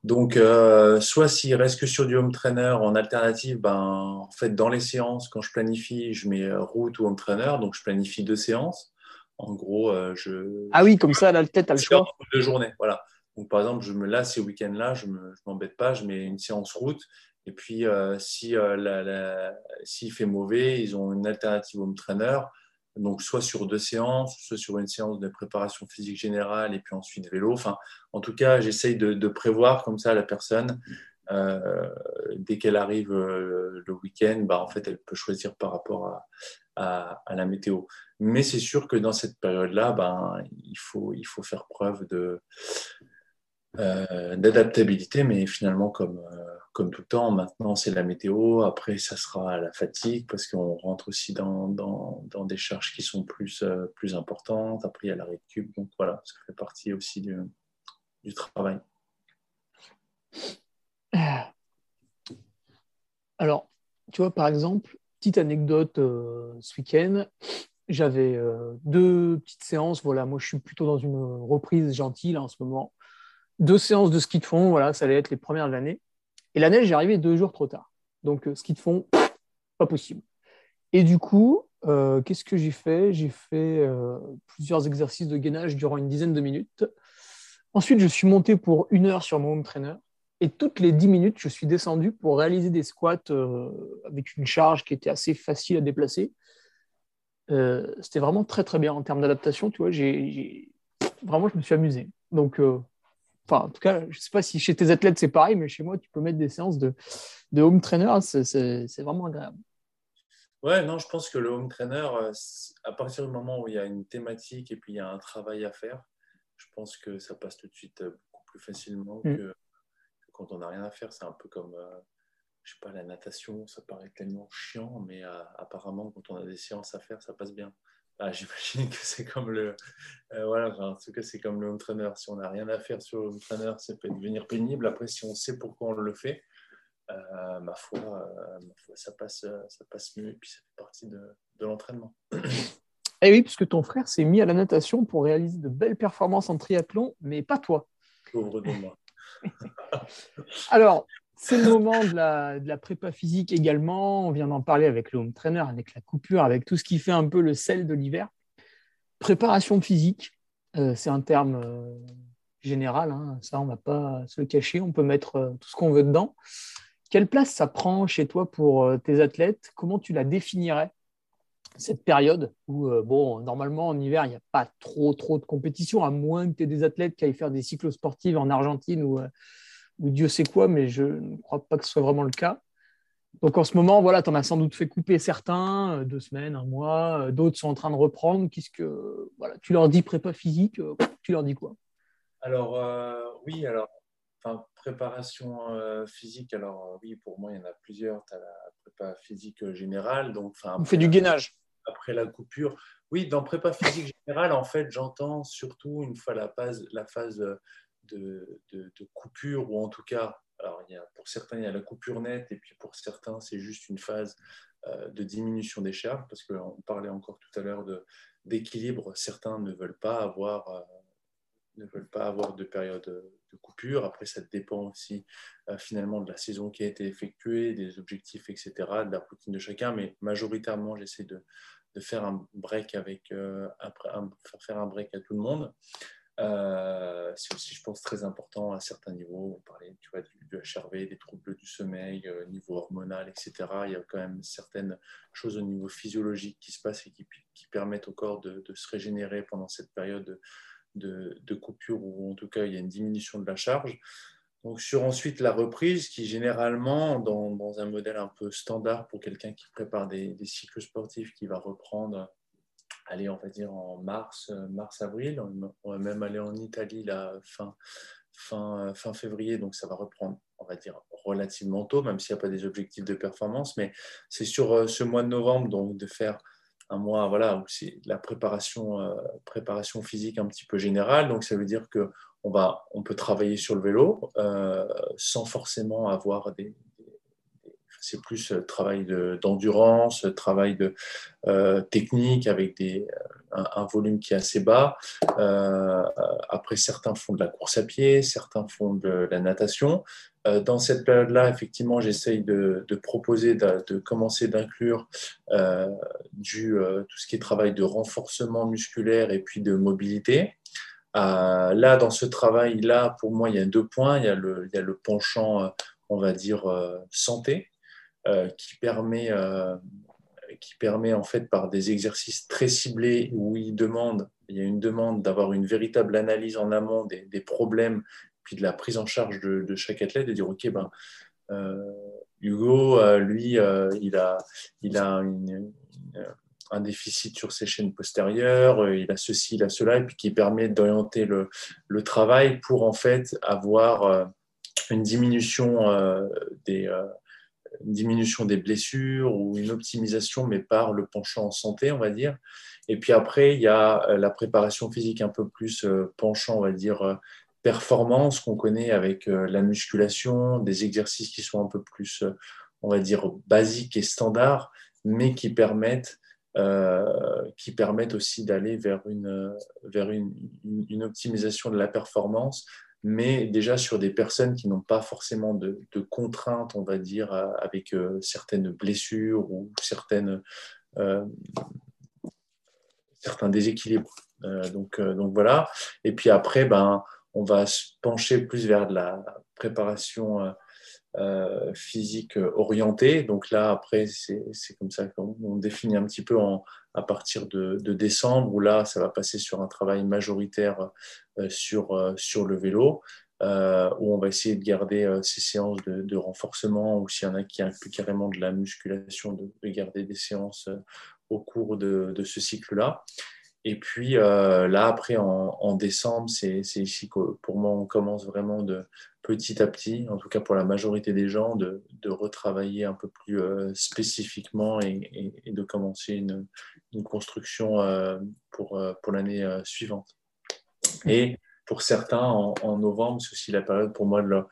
Donc, euh, soit s'il reste que sur du home trainer, en alternative, ben, en fait, dans les séances, quand je planifie, je mets euh, route ou home trainer, donc je planifie deux séances. En gros, euh, je. Ah oui, comme ça, peut-être, tu as le choix. Deux journées, voilà. Donc, par exemple, je me, là, ces week-ends-là, je ne m'embête pas, je mets une séance route. Et puis, si, s'il fait mauvais, ils ont une alternative home trainer donc soit sur deux séances, soit sur une séance de préparation physique générale et puis ensuite vélo. Enfin, en tout cas, j'essaye de, prévoir comme ça la personne. Euh, dès qu'elle arrive euh, le week-end, bah, en fait, elle peut choisir par rapport à, la météo. Mais c'est sûr que dans cette période-là, ben, il, faut, il faut faire preuve de, euh, d'adaptabilité, mais finalement, comme, euh, comme tout le temps, maintenant c'est la météo, après ça sera la fatigue, parce qu'on rentre aussi dans, dans, des charges qui sont plus, euh, plus importantes, après il y a la récup, donc voilà, ça fait partie aussi du, du travail. Alors, tu vois, par exemple, petite anecdote ce week-end, j'avais deux petites séances, voilà, moi je suis plutôt dans une reprise gentille en ce moment deux séances de ski de fond, voilà, ça allait être les premières de l'année. Et la neige, j'arrivais deux jours trop tard. Donc, euh, ski de fond, pas possible. Et du coup, euh, qu'est-ce que j'ai fait? J'ai fait euh, plusieurs exercices de gainage durant une dizaine de minutes. Ensuite, je suis monté pour une heure sur mon home trainer. Et toutes les dix minutes, je suis descendu pour réaliser des squats avec une charge qui était assez facile à déplacer. C'était vraiment très, très bien en termes d'adaptation. Tu vois, j'ai, vraiment, je me suis amusé. Donc, Enfin, en tout cas, je ne sais pas si chez tes athlètes c'est pareil, mais chez moi, tu peux mettre des séances de, de home trainer, c'est vraiment agréable. Ouais, non, je pense que le home trainer, euh, à partir du moment où il y a une thématique et puis il y a un travail à faire, je pense que ça passe tout de suite euh, beaucoup plus facilement mm. que, quand on n'a rien à faire. C'est un peu comme, euh, je sais pas, la natation, ça paraît tellement chiant, mais apparemment, quand on a des séances à faire, ça passe bien. Ah, j'imagine que c'est comme le euh, voilà, en tout cas c'est comme le home trainer. Si on n'a rien à faire sur le home trainer, ça peut devenir pénible. Après, si on sait pourquoi on le fait, euh, ma, foi, euh, ma, foi, ça passe, ça passe mieux et puis ça fait partie de, de l'entraînement. Et eh oui, puisque ton frère s'est mis à la natation pour réaliser de belles performances en triathlon, mais pas toi. Pauvre de moi. Alors, c'est le moment de la, prépa physique également. On vient d'en parler avec le home trainer, avec la coupure, avec tout ce qui fait un peu le sel de l'hiver. Préparation physique, euh, c'est un terme euh, général. Hein. Ça, on ne va pas se le cacher. On peut mettre euh, tout ce qu'on veut dedans. Quelle place ça prend chez toi pour tes athlètes? Comment tu la définirais cette période où, bon, normalement en hiver, il n'y a pas trop, trop de compétition, à moins que tu aies des athlètes qui aillent faire des cyclosportives en Argentine ou ou Dieu sait quoi, mais je ne crois pas que ce soit vraiment le cas. Donc en ce moment, voilà, tu en as sans doute fait couper certains, euh, deux semaines, un mois, euh, d'autres sont en train de reprendre. Qu'est-ce que voilà, tu leur dis prépa physique, euh, tu leur dis quoi? Alors oui, alors enfin, préparation physique, alors oui, pour moi il y en a plusieurs. Tu as la prépa physique générale, donc on fait du gainage. Après la coupure, oui, dans prépa physique générale, en fait, j'entends surtout une fois la phase, la phase de, coupure, ou en tout cas, alors pour certains, il y a la coupure nette, et puis pour certains, c'est juste une phase euh, de diminution des charges, parce qu'on parlait encore tout à l'heure d'équilibre. Certains ne veulent pas avoir, euh, ne veulent pas avoir de période de coupure. Après, ça dépend aussi euh, finalement de la saison qui a été effectuée, des objectifs, etc., de la routine de chacun. Mais majoritairement, j'essaie de, faire un break avec, faire un break à tout le monde. Euh, c'est aussi, je pense, très important à certains niveaux. On parlait tu vois, du, HRV, des troubles du sommeil, euh, niveau hormonal, etc. Il y a quand même certaines choses au niveau physiologique qui se passent et qui, permettent au corps de, se régénérer pendant cette période de, coupure où, en tout cas, il y a une diminution de la charge. Donc, sur ensuite la reprise, qui généralement, dans, un modèle un peu standard pour quelqu'un qui prépare des cycles sportifs, qui va reprendre allez, on va dire en mars, mars avril. On va même aller en Italie la fin, fin, fin février, donc ça va reprendre, on va dire, relativement tôt, même s'il n'y a pas des objectifs de performance. Mais c'est sur ce mois de novembre, donc de faire un mois, voilà, où c'est la préparation, préparation physique un petit peu générale. Donc ça veut dire que on, va, on peut travailler sur le vélo sans forcément avoir des, c'est plus euh, travail d'endurance, travail de, euh, technique avec des, euh, un, volume qui est assez bas. après, certains font de la course à pied, certains font de la natation. dans cette période-là, effectivement, j'essaye de, proposer, de, commencer d'inclure du tout ce qui est travail de renforcement musculaire et puis de mobilité. là, dans ce travail-là, pour moi, il y a deux points. Il y a le, il y a le penchant, on va dire, santé, euh, qui permet, euh, qui permet en fait par des exercices très ciblés où il demande, il y a une demande d'avoir une véritable analyse en amont des, problèmes puis de la prise en charge de, de chaque athlète et dire ok ben euh, Hugo lui il a il a un déficit sur ses chaînes postérieures, il a ceci, il a cela, et puis qui permet d'orienter le, le, travail pour en fait avoir une diminution des, une diminution des blessures ou une optimisation, mais par le penchant en santé, on va dire. Et puis après, il y a euh, la préparation physique un peu plus euh, penchant, on va dire, euh, performance qu'on connaît avec la musculation, des exercices qui sont un peu plus, on va dire, basiques et standards, mais qui permettent, qui permettent aussi d'aller vers, une, vers une, une, optimisation de la performance mais déjà sur des personnes qui n'ont pas forcément de, contraintes, on va dire, avec euh, certaines blessures ou certaines, euh, certains déséquilibres. Euh, donc, donc voilà. Et puis après, ben, on va se pencher plus vers de la préparation physique orientée. Donc là, après, c'est comme ça qu'on définit un petit peu en, à partir de, décembre, où là, ça va passer sur un travail majoritaire euh, sur, euh, sur le vélo, euh, où on va essayer de garder ces séances de, renforcement, ou s'il y en a qui incluent carrément de la musculation, de, garder des séances au cours de, ce cycle-là. Et puis là, après, en, décembre, c'est ici que pour moi, on commence vraiment de petit à petit, en tout cas pour la majorité des gens, de, retravailler un peu plus spécifiquement et, de commencer une, construction euh, pour, euh, pour l'année euh, suivante. Et pour certains, en, novembre, c'est aussi la période pour moi de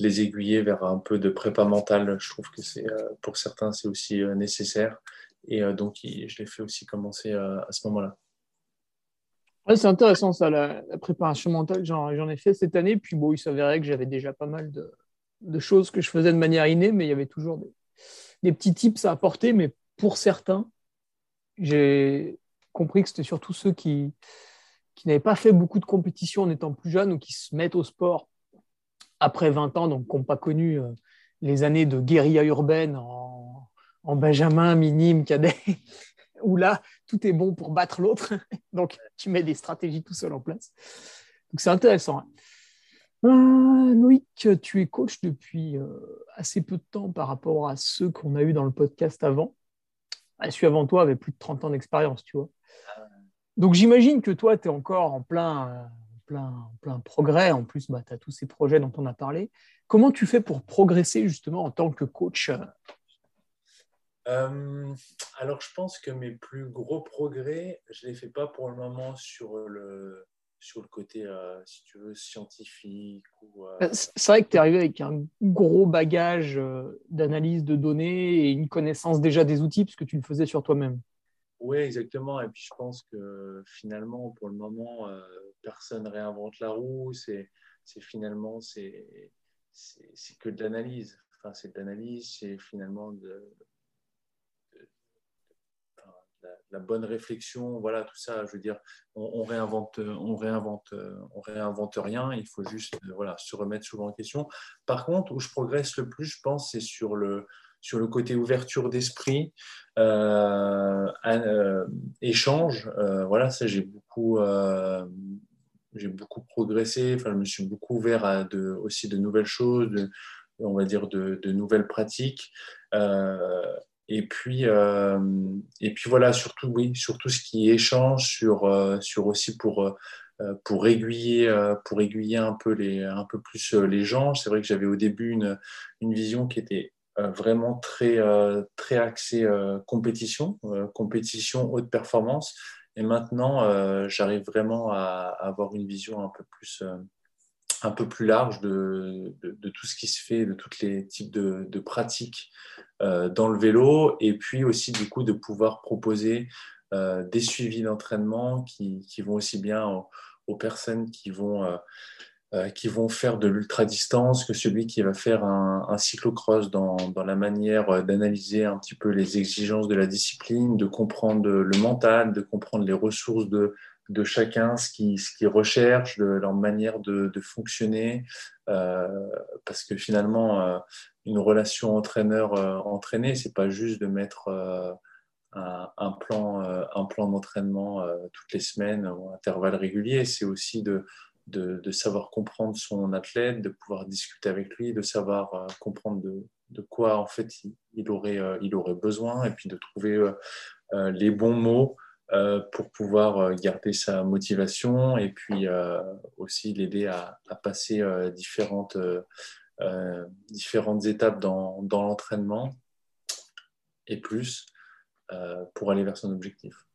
les aiguiller vers un peu de prépa mentale. Je trouve que c'est pour certains, c'est aussi nécessaire. Et donc, je l'ai fait aussi commencer à ce moment-là. C'est intéressant ça, la, préparation mentale. J'en ai fait cette année. Puis bon, il s'avérait que j'avais déjà pas mal de, de, choses que je faisais de manière innée, mais il y avait toujours des, des petits tips à apporter. Mais pour certains, j'ai compris que c'était surtout ceux qui, qui n'avaient pas fait beaucoup de compétition en étant plus jeunes ou qui se mettent au sport après 20 ans, donc qui n'ont pas connu euh, les années de guérilla urbaine en, en benjamin, minime, cadet, où là, tout est bon pour battre l'autre. donc, tu mets des stratégies tout seul en place. Donc, c'est intéressant. Hein. Euh, tu es coach depuis euh, assez peu de temps par rapport à ceux qu'on a eu dans le podcast avant. Ah, celui avant toi avait plus de 30 ans d'expérience, tu vois. Donc j'imagine que toi, tu es encore en plein, plein, plein progrès. En plus, bah, tu as tous ces projets dont on a parlé. Comment tu fais pour progresser justement en tant que coach euh, alors, je pense que mes plus gros progrès, je ne les fais pas pour le moment sur le, sur le côté, euh, si tu veux, scientifique. Euh, bah, c'est vrai que tu es arrivé avec un gros bagage d'analyse de données et une connaissance déjà des outils, puisque tu le faisais sur toi-même. Oui, exactement. Et puis je pense que finalement, pour le moment, personne ne réinvente la roue. C'est finalement, c'est que de l'analyse. Enfin, c'est de l'analyse, c'est finalement de, la, bonne réflexion, voilà, tout ça. Je veux dire, on, réinvente, on réinvente, on réinvente rien. Il faut juste, voilà, se remettre souvent en question. Par contre, où je progresse le plus, je pense, c'est sur le sur le côté ouverture d'esprit, euh, euh, échange. Euh, voilà, ça j'ai beaucoup, j'ai beaucoup progressé. Enfin, je me suis beaucoup ouvert à de, aussi de nouvelles choses, on va dire de nouvelles pratiques et puis, et puis voilà, surtout, oui, surtout ce qui échange sur, sur aussi pour, pour, aiguiller, pour aiguiller un peu, les, un peu plus les gens. C'est vrai que j'avais au début une, une vision qui était vraiment très, très axée compétition, compétition haute performance. Et maintenant, j'arrive vraiment à, avoir une vision un peu plus, un peu plus large de, tout ce qui se fait, de tous les types de, pratiques euh, dans le vélo, et puis aussi du coup de pouvoir proposer euh, des suivis d'entraînement qui, qui, vont aussi bien aux, personnes qui vont, euh, qui vont faire de l'ultra-distance que celui qui va faire un, un cyclocross dans, dans, la manière d'analyser un petit peu les exigences de la discipline, de comprendre le mental, de comprendre les ressources de de chacun, ce qu'ils ce recherchent, de leur manière de, fonctionner, euh, parce que finalement, euh, une relation entraîneur-entraîné, c'est pas juste de mettre euh, un, plan, plan d'entraînement toutes les semaines ou intervalles réguliers, c'est aussi de, de, savoir comprendre son athlète, de pouvoir discuter avec lui, de savoir comprendre de, de, quoi en fait il, aurait, il aurait besoin, et puis de trouver les bons mots euh, pour pouvoir euh, garder sa motivation et puis euh, aussi l'aider à, passer différentes, différentes étapes dans, dans l'entraînement et plus pour aller vers son objectif.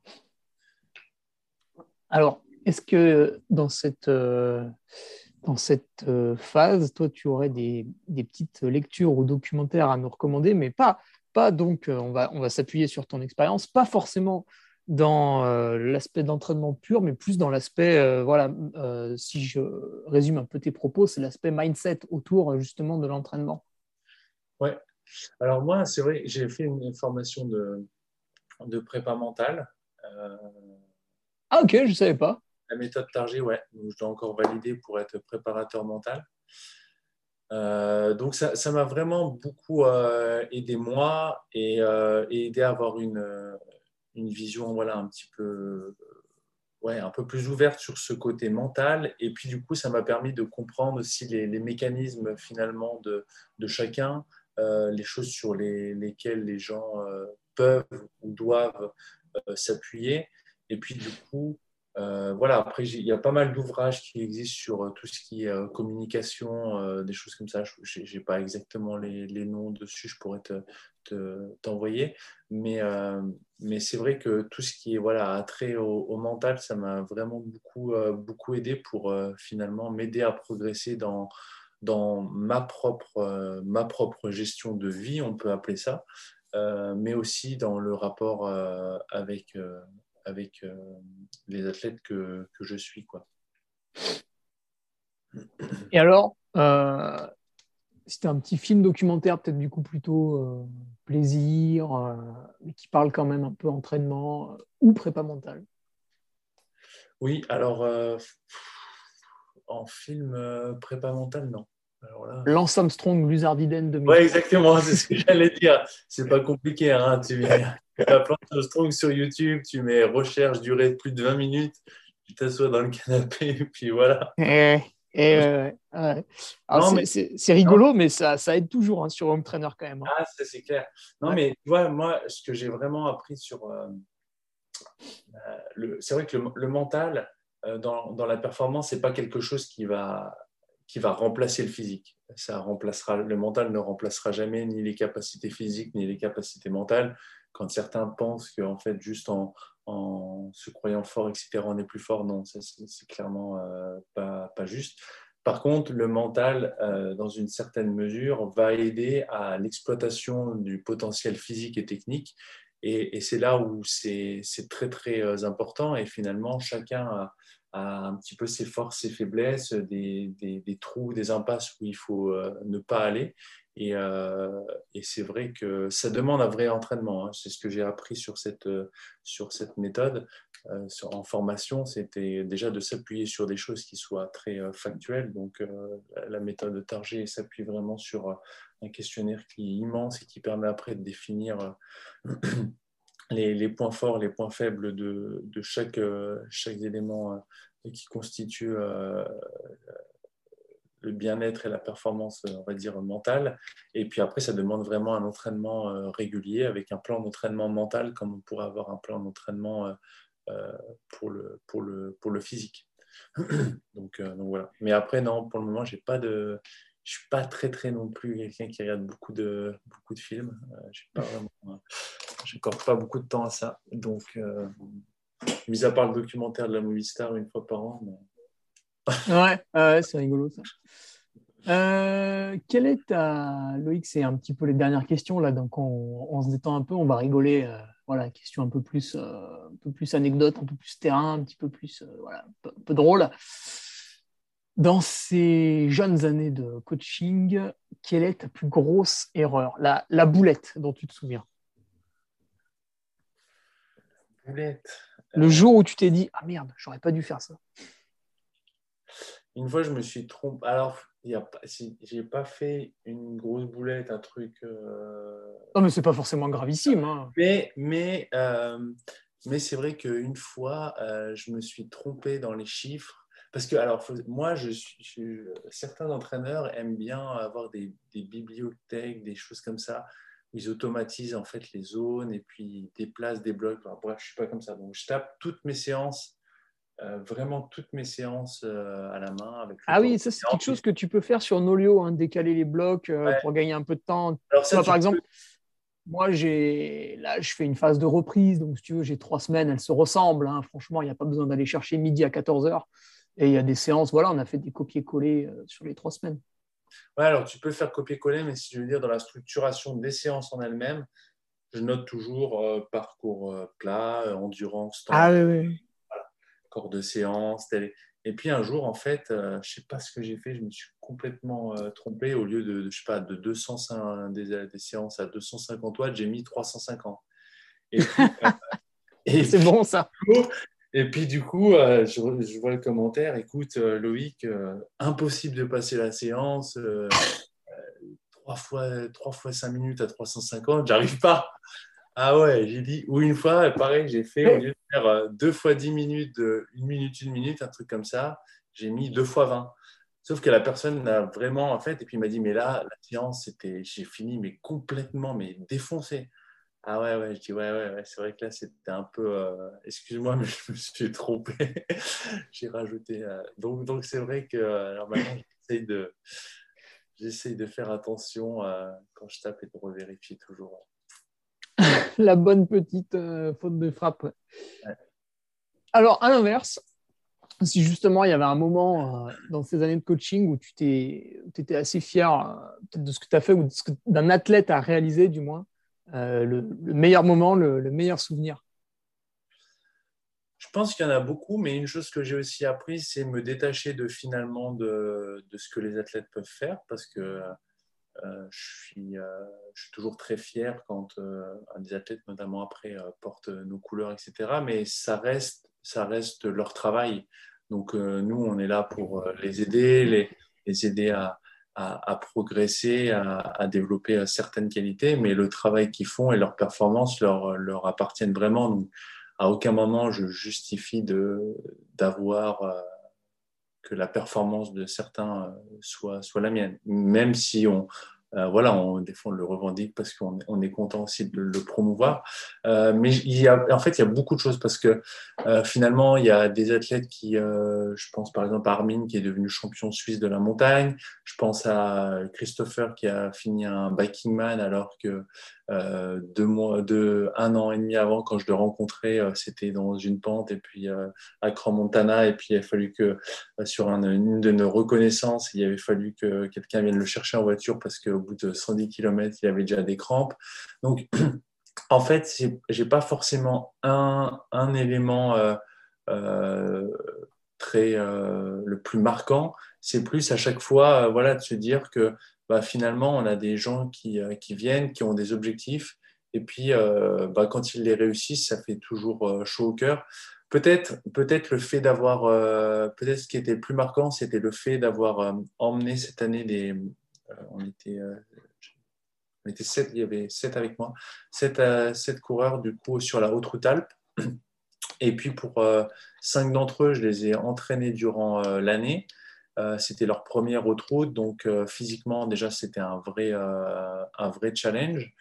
Alors, est-ce que dans cette, dans cette phase, toi, tu aurais des, des, petites lectures ou documentaires à nous recommander, mais pas, pas donc, on va, on va s'appuyer sur ton expérience, pas forcément dans euh, l'aspect d'entraînement pur, mais plus dans l'aspect, euh, voilà, euh, si je résume un peu tes propos, c'est l'aspect mindset autour justement de l'entraînement. Ouais. Alors moi, c'est vrai, j'ai fait une formation de, de prépa mentale. Ah ok, je ne savais pas. La méthode Target, ouais. je dois encore valider pour être préparateur mental. donc ça m'a vraiment beaucoup aidé moi et, et, aidé à avoir une, une vision voilà, un petit peu ouais, un peu plus ouverte sur ce côté mental. Et puis, du coup, ça m'a permis de comprendre aussi les, mécanismes finalement de, de chacun, euh, les choses sur les, lesquelles les gens euh, peuvent ou doivent euh, s'appuyer. Et puis, du coup, euh, voilà, après, il y a pas mal d'ouvrages qui existent sur euh, tout ce qui est euh, communication, des choses comme ça. Je n'ai pas exactement les, noms dessus, je pourrais t'envoyer. mais, mais c'est vrai que tout ce qui est voilà, attrait au, mental, ça m'a vraiment beaucoup, beaucoup aidé pour finalement m'aider à progresser dans, dans ma, propre, ma propre gestion de vie, on peut appeler ça, mais aussi dans le rapport avec avec euh, les athlètes que, que, je suis. Quoi. Et alors, euh, c'était un petit film documentaire, peut-être du coup plutôt euh, plaisir, mais qui parle quand même un peu entraînement ou prépa mentale. Oui, alors en film prépa mentale, non. Lance Armstrong, Luzardiden 2000. Oui, exactement, c'est ce que j'allais dire. C'est pas compliqué. Hein. Tu mets Lance Armstrong sur YouTube, tu mets recherche durée de plus de 20 minutes, tu t'assois dans le canapé, et puis voilà. Et, c'est rigolo, mais ça, ça, aide toujours hein, sur Home Trainer quand même. Hein. Ah, ça c'est clair. Non, mais tu vois, moi, ce que j'ai vraiment appris sur. Euh, euh, c'est vrai que le, le mental, euh, dans, dans, la performance, c'est pas quelque chose qui va qui va remplacer le physique. Ça remplacera, le mental ne remplacera jamais ni les capacités physiques ni les capacités mentales. Quand certains pensent qu'en fait, juste en, se croyant fort, etc., on est plus fort, non, c'est clairement euh, pas, juste. Par contre, le mental, euh, dans une certaine mesure, va aider à l'exploitation du potentiel physique et technique. Et, c'est là où c'est très, très euh, important. Et finalement, chacun a, un petit peu ses forces, ses faiblesses, des, trous, des impasses où il faut ne pas aller. Et, euh, et c'est vrai que ça demande un vrai entraînement. Hein. C'est ce que j'ai appris sur cette, sur cette méthode. Euh, en formation, c'était déjà de s'appuyer sur des choses qui soient très factuelles. Donc la méthode Target s'appuie vraiment sur un questionnaire qui est immense et qui permet après de définir les, points forts, les points faibles de, de chaque, chaque élément qui constitue le bien-être et la performance, on va dire, mentale. Et puis après, ça demande vraiment un entraînement régulier avec un plan d'entraînement mental comme on pourrait avoir un plan d'entraînement pour, le, pour, le, pour le physique. donc, voilà. Mais après, non, pour le moment, j'ai pas de je suis pas très très non plus quelqu'un qui regarde beaucoup de beaucoup de films. Euh, j'ai pas pas beaucoup de temps à ça. Donc, euh, mis à part le documentaire de la Movie Star une fois par an. Ouais, c'est rigolo ça. Euh, quelle est ta Loïc C'est un petit peu les dernières questions là, donc on, se détend un peu, on va rigoler. voilà, question un peu plus, un peu plus anecdote, un peu plus terrain, un petit peu plus, voilà, un peu drôle. Dans ces jeunes années de coaching, quelle est ta plus grosse erreur? La, la boulette dont tu te souviens Boulette. Le jour où tu t'es dit Ah merde, j'aurais pas dû faire ça. Une fois, je me suis trompé. Alors, je n'ai pas fait une grosse boulette, un truc. Euh, non, mais c'est pas forcément gravissime. Hein. Mais, mais, euh, mais c'est vrai qu'une fois, euh, je me suis trompé dans les chiffres parce que, alors, moi, je suis, certains entraîneurs aiment bien avoir des, bibliothèques, des choses comme ça, où ils automatisent en fait les zones et puis ils déplacent des blocs. bref, je ne suis pas comme ça. Donc, je tape toutes mes séances, euh, vraiment toutes mes séances euh, à la main. Avec ah oui, ça, c'est quelque chose que tu peux faire sur Nolio, hein, décaler les blocs euh, pour gagner un peu de temps. Alors, par exemple. Moi, j'ai là, je fais une phase de reprise, donc si tu veux, j'ai trois semaines, elles se ressemblent. Hein. Franchement, il n'y a pas besoin d'aller chercher midi à 14 heures. Et il y a des séances, voilà, on a fait des copier-coller sur les trois semaines. Ouais, alors tu peux faire copier-coller, mais si je veux dire dans la structuration des séances en elles-mêmes, je note toujours parcours plat, endurance, temps, ah, oui, corps de séance. Et puis un jour, en fait, je ne sais pas ce que j'ai fait, je me suis complètement trompé. Au lieu de, je sais pas, de 205, des, des séances à 250 watts, j'ai mis 350. Et, et c'est bon ça. Et puis du coup, euh, je, vois le commentaire, écoute euh, Loïc, euh, impossible de passer la séance, trois fois, trois fois 5 minutes à 350, j'arrive pas. Ah ouais, j'ai dit, ou une fois, pareil, j'ai fait, au lieu de faire deux fois 10 minutes, une minute, une minute, un truc comme ça, j'ai mis deux fois 20. Sauf que la personne a vraiment, en fait, et puis il m'a dit, mais là, la séance, c'était, j'ai fini, mais complètement, mais défoncé. Ah ouais, ouais, je dis ouais, ouais, c'est vrai que là c'était un peu. Euh, excuse-moi, mais je me suis trompé. J'ai rajouté. Euh, donc, donc c'est vrai que euh, alors maintenant j'essaye de, j'essaye de faire attention quand je tape et de revérifier toujours. La bonne petite faute de frappe. Alors, à l'inverse, si justement il y avait un moment dans ces années de coaching où tu étais assez fier de ce que tu as fait ou d'un athlète à réaliser, du moins, euh, le, meilleur moment, le, meilleur souvenir? Je pense qu'il y en a beaucoup, mais une chose que j'ai aussi appris, c'est me détacher de finalement de, ce que les athlètes peuvent faire, parce que euh, je, suis, euh, je, suis, toujours très fier quand un des athlètes, notamment après, porte nos couleurs, etc. Mais ça reste, ça reste leur travail. Donc nous, on est là pour les aider, les, aider à, progresser, à, développer certaines qualités, mais le travail qu'ils font et leur performance leur, leur appartiennent vraiment. Donc, à aucun moment je justifie d'avoir euh, que la performance de certains euh, soit, soit la mienne, même si on, euh, voilà, on, des fois on le revendique parce qu'on on est content aussi de le promouvoir. Euh, mais il y a, en fait, il y a beaucoup de choses parce que euh, finalement, il y a des athlètes qui, je pense par exemple à Armin qui est devenu champion suisse de la montagne. Je pense à Christopher qui a fini un biking man alors que deux mois, deux, un an et demi avant, quand je le rencontrais, c'était dans une pente et puis à Cran-Montana et puis il a fallu que sur une de nos reconnaissances, il avait fallu que quelqu'un vienne le chercher en voiture parce que bout de 110 km, il avait déjà des crampes. Donc, en fait, j'ai pas forcément un, un élément euh, euh, très euh, le plus marquant. C'est plus à chaque fois, voilà, de se dire que bah, finalement, on a des gens qui, qui, viennent, qui ont des objectifs, et puis bah, quand ils les réussissent, ça fait toujours chaud au cœur. Peut-être, peut-être le fait d'avoir, peut-être ce qui était le plus marquant, c'était le fait d'avoir emmené cette année des, on était euh, on était sept, il y avait sept avec moi, sept, euh, sept, coureurs du coup sur la haute route Alpes. Et puis pour cinq d'entre eux, je les ai entraînés durant l'année. c'était leur première haute route, donc physiquement, déjà, c'était un vrai, un vrai challenge.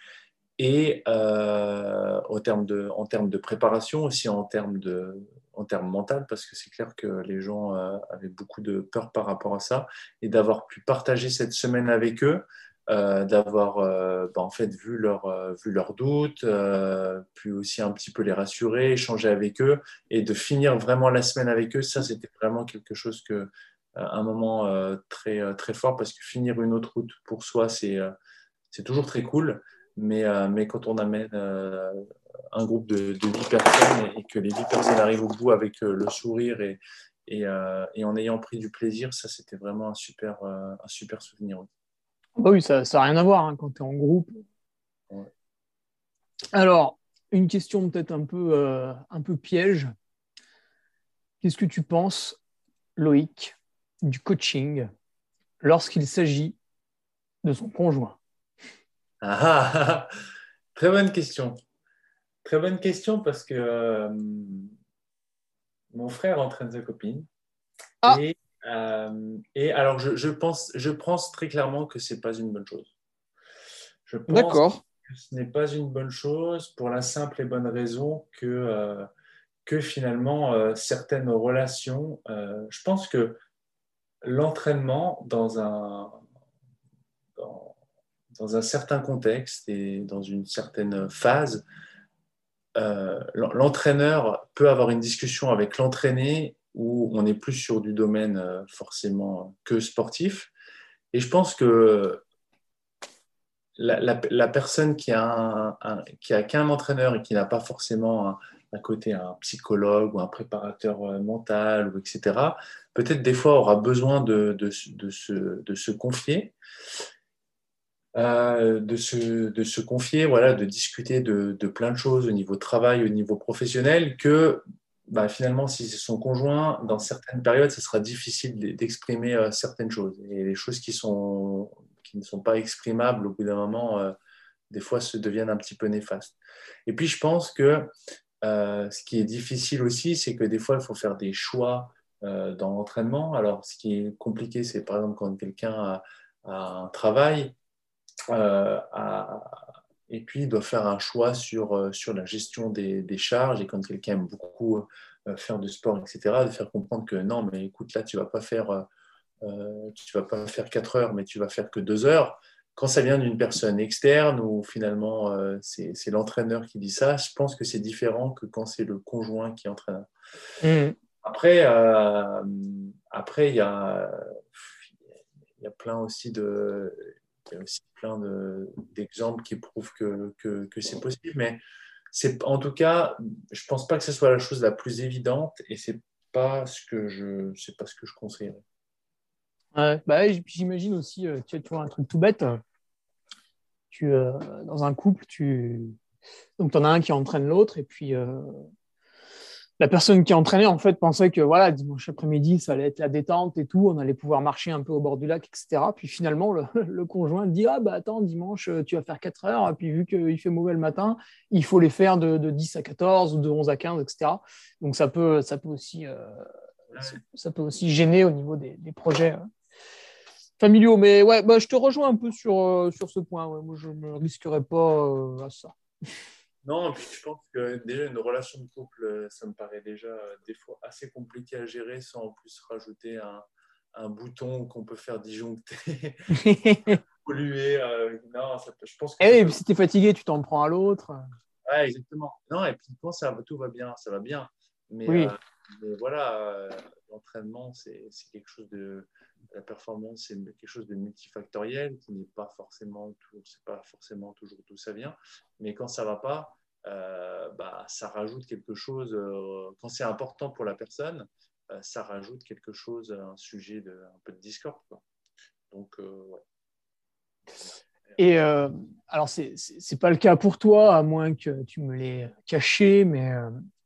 Et en, termes de, en termes de préparation, aussi en termes, de, en termes mental, parce que c'est clair que les gens avaient beaucoup de peur par rapport à ça, et d'avoir pu partager cette semaine avec eux, euh, d'avoir euh, bah, en fait vu leurs euh, vu leurs doutes, puis aussi un petit peu les rassurer, échanger avec eux et de finir vraiment la semaine avec eux. Ça, c'était vraiment quelque chose que un moment très très fort parce que finir une autre route pour soi, c'est c'est toujours très cool. Mais, mais quand on amène un groupe de, de 10 personnes et, que les 10 personnes arrivent au bout avec le sourire et, et, et, en ayant pris du plaisir, ça c'était vraiment un super, un super souvenir. Bah oui, ça n'a rien à voir hein, quand tu es en groupe. Alors, une question peut-être un, peu, euh, un peu piège. Qu'est-ce que tu penses, Loïc, du coaching lorsqu'il s'agit de son conjoint? Ah, Très bonne question. Très bonne question parce que euh, mon frère entraîne sa copine. Ah. Et euh, et alors, je, pense, je pense très clairement que ce n'est pas une bonne chose. Je pense que ce n'est pas une bonne chose pour la simple et bonne raison que, euh, que finalement, certaines relations, je pense que l'entraînement dans un, dans, un certain contexte et dans une certaine phase, l'entraîneur peut avoir une discussion avec l'entraîné où on n'est plus sur du domaine euh, forcément que sportif. Et je pense que la, personne qui a, qu'un entraîneur et qui n'a pas forcément à côté un psychologue ou un préparateur euh, mental, ou etc., peut-être des fois aura besoin de se, confier. Euh, de, se, de se confier, voilà, de discuter de, de, plein de choses au niveau travail, au niveau professionnel, que bah, finalement, si c'est son conjoint, dans certaines périodes, ce sera difficile d'exprimer euh, certaines choses. Et les choses qui, sont, qui ne sont pas exprimables, au bout d'un moment, euh, des fois, se deviennent un petit peu néfastes. Et puis, je pense que ce qui est difficile aussi, c'est que des fois, il faut faire des choix dans l'entraînement. Alors, ce qui est compliqué, c'est par exemple quand quelqu'un a, un travail, et puis il doit faire un choix sur, euh, sur la gestion des, des charges. Et quand quelqu'un aime beaucoup euh, faire du sport, etc., de faire comprendre que non, mais écoute, là, tu ne vas, pas faire, euh, tu vas pas faire 4 heures, mais tu vas faire que 2 heures. Quand ça vient d'une personne externe ou finalement c'est l'entraîneur qui dit ça, je pense que c'est différent que quand c'est le conjoint qui est entraîneur. Mmh. Après, après il y a, il y a plein aussi de il y a aussi plein d'exemples qui prouvent que, c'est possible, mais en tout cas, je pense pas que ce soit la chose la plus évidente et c'est pas ce que je, pas ce que je conseillerais. bah, j'imagine aussi, euh, tu, un truc tout bête. Tu, euh, dans un couple, tu donc en as un qui entraîne l'autre et puis euh, la personne qui entraînait en fait pensait que voilà dimanche après-midi ça allait être la détente et tout, on allait pouvoir marcher un peu au bord du lac, etc. Puis finalement le, conjoint dit ah bah attends dimanche euh, tu vas faire 4 heures, puis vu qu'il fait mauvais le matin, il faut les faire de, 10 à 14 ou de 11 à 15, etc. Donc ça peut ça peut aussi euh, ça peut aussi gêner au niveau des, projets euh, familiaux. Mais ouais, bah, je te rejoins un peu sur, sur ce point. Moi, je ne me risquerais pas à ça. Non, puis je pense que déjà une relation de couple, euh, ça me paraît déjà euh, des fois assez compliqué à gérer sans en plus rajouter un, un bouton qu'on peut faire disjoncter, polluer. Euh, non, ça je pense que. Eh et puis si tu es fatigué, tu t'en prends à l'autre. Ouais, exactement. Non, et puis quand ça, tout va bien, ça va bien. Mais, oui. mais voilà, l'entraînement, c'est quelque chose de. La performance, c'est quelque chose de multifactoriel qui n'est pas forcément, c'est pas forcément toujours d'où ça vient. Mais quand ça va pas, euh, bah, ça rajoute quelque chose. Euh, quand c'est important pour la personne, euh, ça rajoute quelque chose, un sujet de un peu de discorde. Donc, ouais. Et alors, c'est n'est pas le cas pour toi, à moins que tu me l'aies caché, mais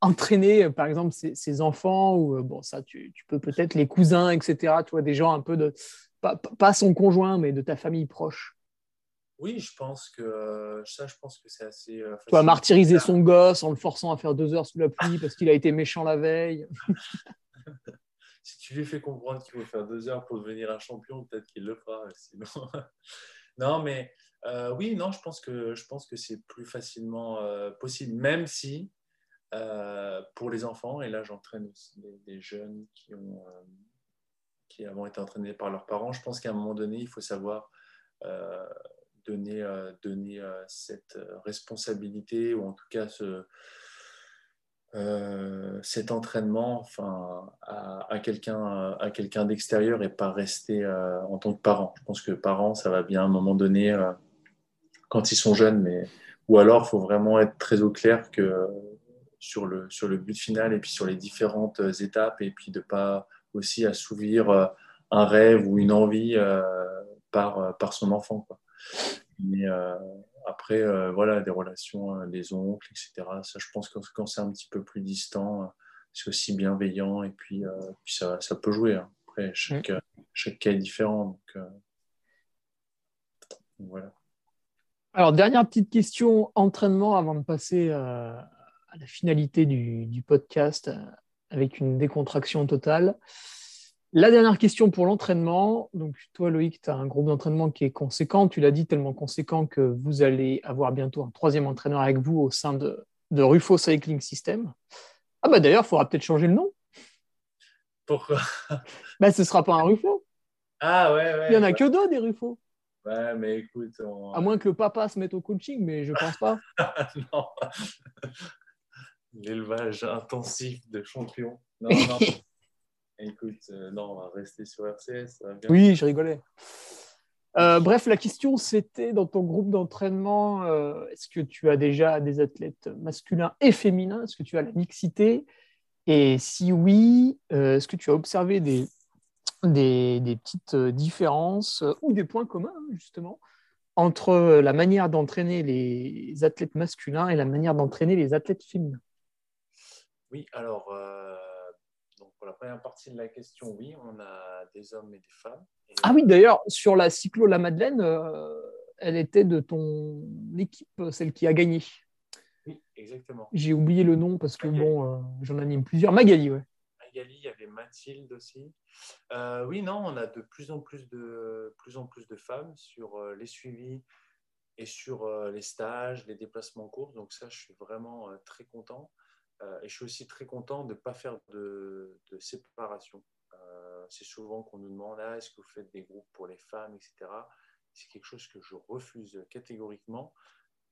entraîner, par exemple, ces, enfants, ou bon, ça, tu, tu peux peut-être les cousins, etc., tu vois, des gens un peu de, pas, pas, son conjoint, mais de ta famille proche. Oui, je pense que ça, je pense que c'est assez. Euh, tu vas martyriser son gosse en le forçant à faire deux heures sous la pluie parce qu'il a été méchant la veille. si tu lui fais comprendre qu'il faut faire deux heures pour devenir un champion, peut-être qu'il le fera. Sinon... non, mais euh, oui, non, je pense que, que c'est plus facilement euh, possible, même si euh, pour les enfants, et là j'entraîne aussi des, jeunes qui, ont, qui avons été entraînés par leurs parents, je pense qu'à un moment donné, il faut savoir donner, donner cette responsabilité, ou en tout cas ce, cet entraînement enfin, à, à quelqu'un d'extérieur et pas rester en tant que parent. Je pense que parent, ça va bien à un moment donné quand ils sont jeunes, mais ou alors il faut vraiment être très au clair que sur le, sur le but final et puis sur les différentes étapes et puis de pas aussi assouvir euh, un rêve ou une envie euh, par, euh, par son enfant. Après, voilà, des relations, des oncles, etc. Ça, je pense que quand c'est un petit peu plus distant, c'est aussi bienveillant et puis, puis ça, ça, peut jouer. Hein. Après, chaque, chaque cas est différent. Donc, voilà. Alors, dernière petite question, entraînement, avant de passer euh, à la finalité du, podcast euh, avec une décontraction totale. La dernière question pour l'entraînement. Donc, toi, Loïc, tu as un groupe d'entraînement qui est conséquent. Tu l'as dit, tellement conséquent que vous allez avoir bientôt un troisième entraîneur avec vous au sein de, de Rufo Cycling System. Ah, bah d'ailleurs, il faudra peut-être changer le nom. Pourquoi? Bah, Ce ne sera pas un Rufo. Ah, ouais, ouais. Il n'y en a que deux des Rufo. Ouais, mais écoute. À moins que le papa se mette au coaching, mais je pense pas. non. L'élevage intensif de champions. Non, non. Écoute, euh, non, on va rester sur RCS. Oui, je rigolais. Euh, bref, la question c'était dans ton groupe d'entraînement, euh, est-ce que tu as déjà des athlètes masculins et féminins? Est-ce que tu as la mixité? Et si oui, est-ce que tu as observé des des, petites différences ou des points communs, hein, justement, entre la manière d'entraîner les athlètes masculins et la manière d'entraîner les athlètes féminins? Oui, alors, donc pour la première partie de la question, oui, on a des hommes et des femmes. ah oui, d'ailleurs, sur la cyclo La Madeleine, elle était de ton équipe, celle qui a gagné. Oui, exactement. J'ai oublié le nom parce que, bon, j'en anime plusieurs. Magali, ouais il y avait Mathilde aussi. Euh, oui, non, on a de plus en plus de, plus en plus de femmes sur euh, les suivis et sur euh, les stages, les déplacements courts. Donc ça, je suis vraiment très content. Et je suis aussi très content de ne pas faire de, séparation. C'est souvent qu'on nous demande, ah, est-ce que vous faites des groupes pour les femmes, etc. C'est quelque chose que je refuse catégoriquement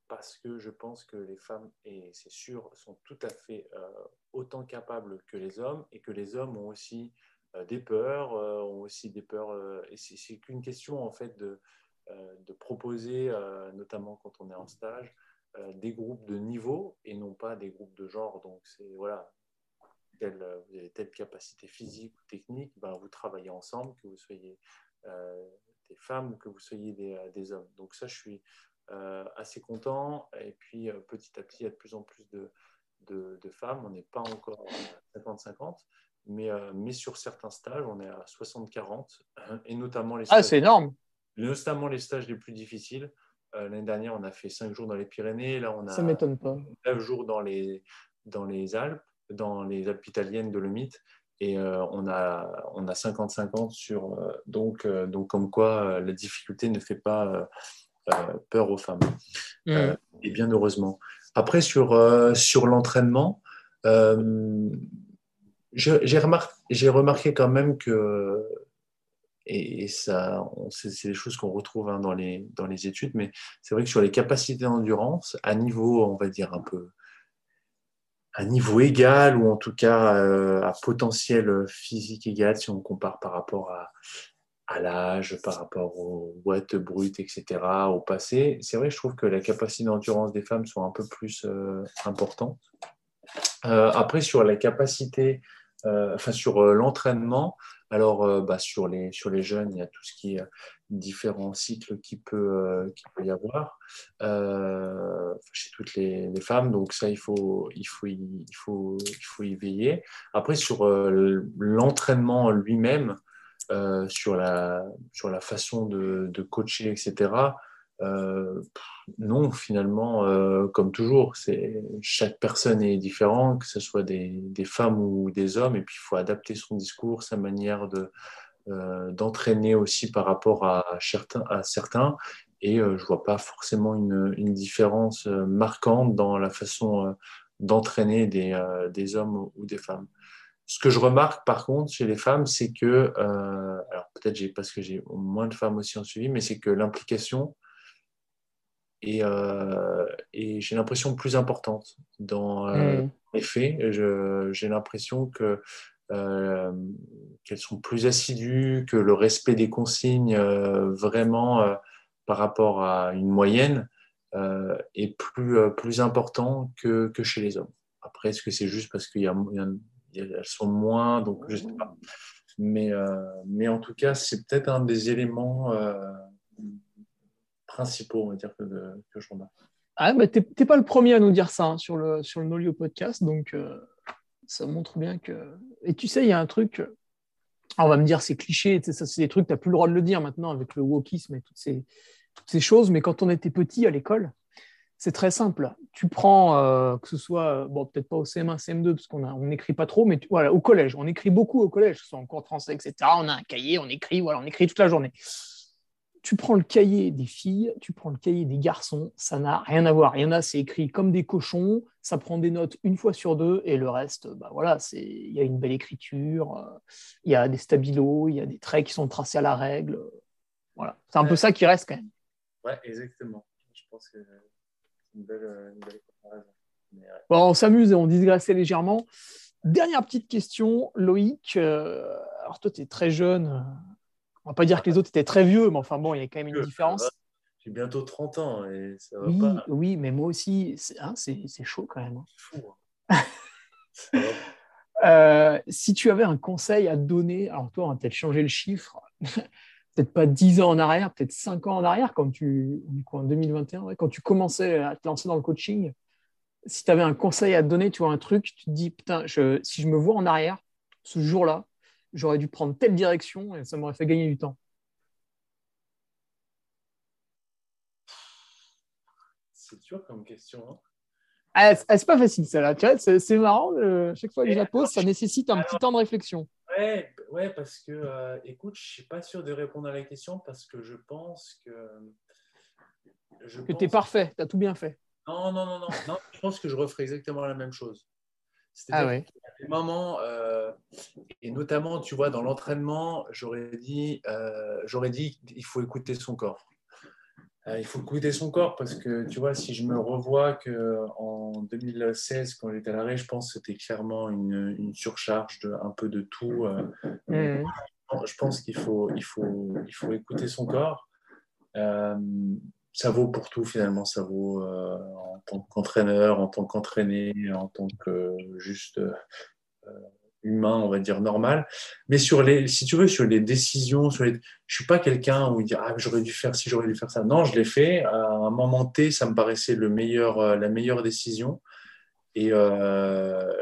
parce que je pense que les femmes, et c'est sûr, sont tout à fait euh, autant capables que les hommes et que les hommes ont aussi euh, des peurs, euh, ont aussi des peurs. et c'est qu'une question en fait de proposer, notamment quand on est en stage, des groupes de niveau et non pas des groupes de genre. Donc c'est voilà, vous avez telle capacité physique ou technique, ben, vous travaillez ensemble, que vous soyez des femmes ou que vous soyez des, des hommes. Donc ça, je suis euh, assez content. Et puis euh, petit à petit, il y a de plus en plus de, de, femmes. On n'est pas encore à 50-50. Mais, euh, mais sur certains stages, on est à 60-40, et notamment les ah, c'est énorme. Notamment les stages les plus difficiles. L'année dernière, on a fait 5 jours dans les Pyrénées. Là, on a Ça m'étonne pas. 9 jours dans les, dans les Alpes, dans les Alpes italiennes de Lomite. Et on a, on a 50-50 sur. donc, donc, comme quoi la difficulté ne fait pas euh, peur aux femmes. Mm. Euh, et bien heureusement. Après, sur, euh, sur l'entraînement, j'ai remarqué, remarqué, quand même que, et, ça, c'est des choses qu'on retrouve hein, dans, les, dans les études, mais c'est vrai que sur les capacités d'endurance, à niveau, on va dire, un peu à niveau égal, ou en tout cas à potentiel physique égal, si on compare par rapport à, à l'âge, par rapport aux watts brutes, etc., au passé. C'est vrai, je trouve que la capacité d'endurance des femmes sont un peu plus euh, importante. Euh, après, sur la capacité, euh, enfin sur l'entraînement, alors bah, sur, les, sur les jeunes, il y a tout ce qui est différents cycles qui peut, qui peut y avoir chez toutes les, femmes. Donc ça, il faut, il faut, y, il faut, il faut y veiller. Après, sur l'entraînement lui-même, euh, sur, la, sur la façon de, coacher, etc. non, finalement, comme toujours, chaque personne est différente, que ce soit des, femmes ou des hommes, et puis il faut adapter son discours, sa manière de, d'entraîner aussi par rapport à, certains. Et je ne vois pas forcément une, différence marquante dans la façon d'entraîner des, des hommes ou des femmes. Ce que je remarque par contre chez les femmes, c'est que, euh, alors peut-être parce que j'ai moins de femmes aussi en suivi, mais c'est que l'implication euh, j'ai l'impression, plus importante dans euh, mm. les faits. J'ai l'impression que euh, qu'elles sont plus assidues, que le respect des consignes vraiment par rapport à une moyenne est plus, plus important que, que chez les hommes. Après, est-ce que c'est juste parce qu'il y a, y a elles sont moins, donc je ne sais pas. Mais, mais en tout cas, c'est peut-être un des éléments principaux, on va dire, que, que je remarque. Ah, tu n'es pas le premier à nous dire ça hein, sur le, sur le Nolio podcast, donc euh, ça montre bien que. Et tu sais, il y a un truc, on va me dire c'est cliché, ça, c'est des trucs, tu n'as plus le droit de le dire maintenant avec le wokisme et toutes ces, ces choses, mais quand on était petit à l'école, c'est très simple. Tu prends, euh, que ce soit, euh, bon, peut-être pas au CM1, CM2, parce qu'on n'écrit pas trop, mais voilà, au collège, on écrit beaucoup au collège, que ce soit en cours de français, etc. On a un cahier, on écrit, voilà, on écrit toute la journée. Tu prends le cahier des filles, tu prends le cahier des garçons, ça n'a rien à voir. Il y en a, c'est écrit comme des cochons, ça prend des notes une fois sur deux, et le reste, bah voilà, c'est, il y a une belle écriture, euh, il y a des stabilos, il y a des traits qui sont tracés à la règle. Voilà, c'est un peu ça qui reste quand même. Ouais, exactement. Je pense que euh, bon, on s'amuse et on digresse légèrement. Dernière petite question, Loïc. Euh, alors, toi, tu es très jeune. On va pas dire que les autres étaient très vieux, mais enfin, bon, il y a quand même une différence. J'ai bientôt 30 ans et ça va oui, pas. Oui, mais moi aussi, c'est hein, chaud quand même. Hein. Fou, hein. euh, si tu avais un conseil à donner, alors toi, on va peut-être changer le chiffre, peut-être pas 10 ans en arrière, peut-être 5 ans en arrière, quand tu, en 2021, quand tu commençais à te lancer dans le coaching, si tu avais un conseil à te donner, tu vois, un truc, tu te dis, putain, si je me vois en arrière, ce jour-là, j'aurais dû prendre telle direction et ça m'aurait fait gagner du temps. C'est dur comme question. Hein. Ah, c'est pas facile, celle-là. c'est marrant. chaque fois que je la pose, ça nécessite un petit temps de réflexion. Ouais, ouais parce que, euh, écoute, je ne suis pas sûr de répondre à la question parce que je pense que. Je que tu es parfait, tu as tout bien fait. Non, non, non, non, Je pense que je referai exactement la même chose. Ah ouais. des moments, euh, et notamment, tu vois, dans l'entraînement, j'aurais dit, euh, j'aurais dit il faut écouter son corps. Euh, il faut écouter son corps parce que tu vois, si je me revois que en 2016, quand j'étais à l'arrêt, je pense que c'était clairement une, une, surcharge de un peu de tout. Mmh. Je pense qu'il faut, il faut, il faut écouter son corps. Euh, ça vaut pour tout finalement. Ça vaut en tant qu'entraîneur, en tant qu'entraîné, en tant que juste humain, on va dire normal. Mais sur les, si tu veux, sur les décisions, sur les, je suis pas quelqu'un où il dit ah j'aurais dû faire ci, j'aurais dû faire ça. Non, je l'ai fait. À un moment T, ça me paraissait le meilleur, euh, la meilleure décision. Et euh,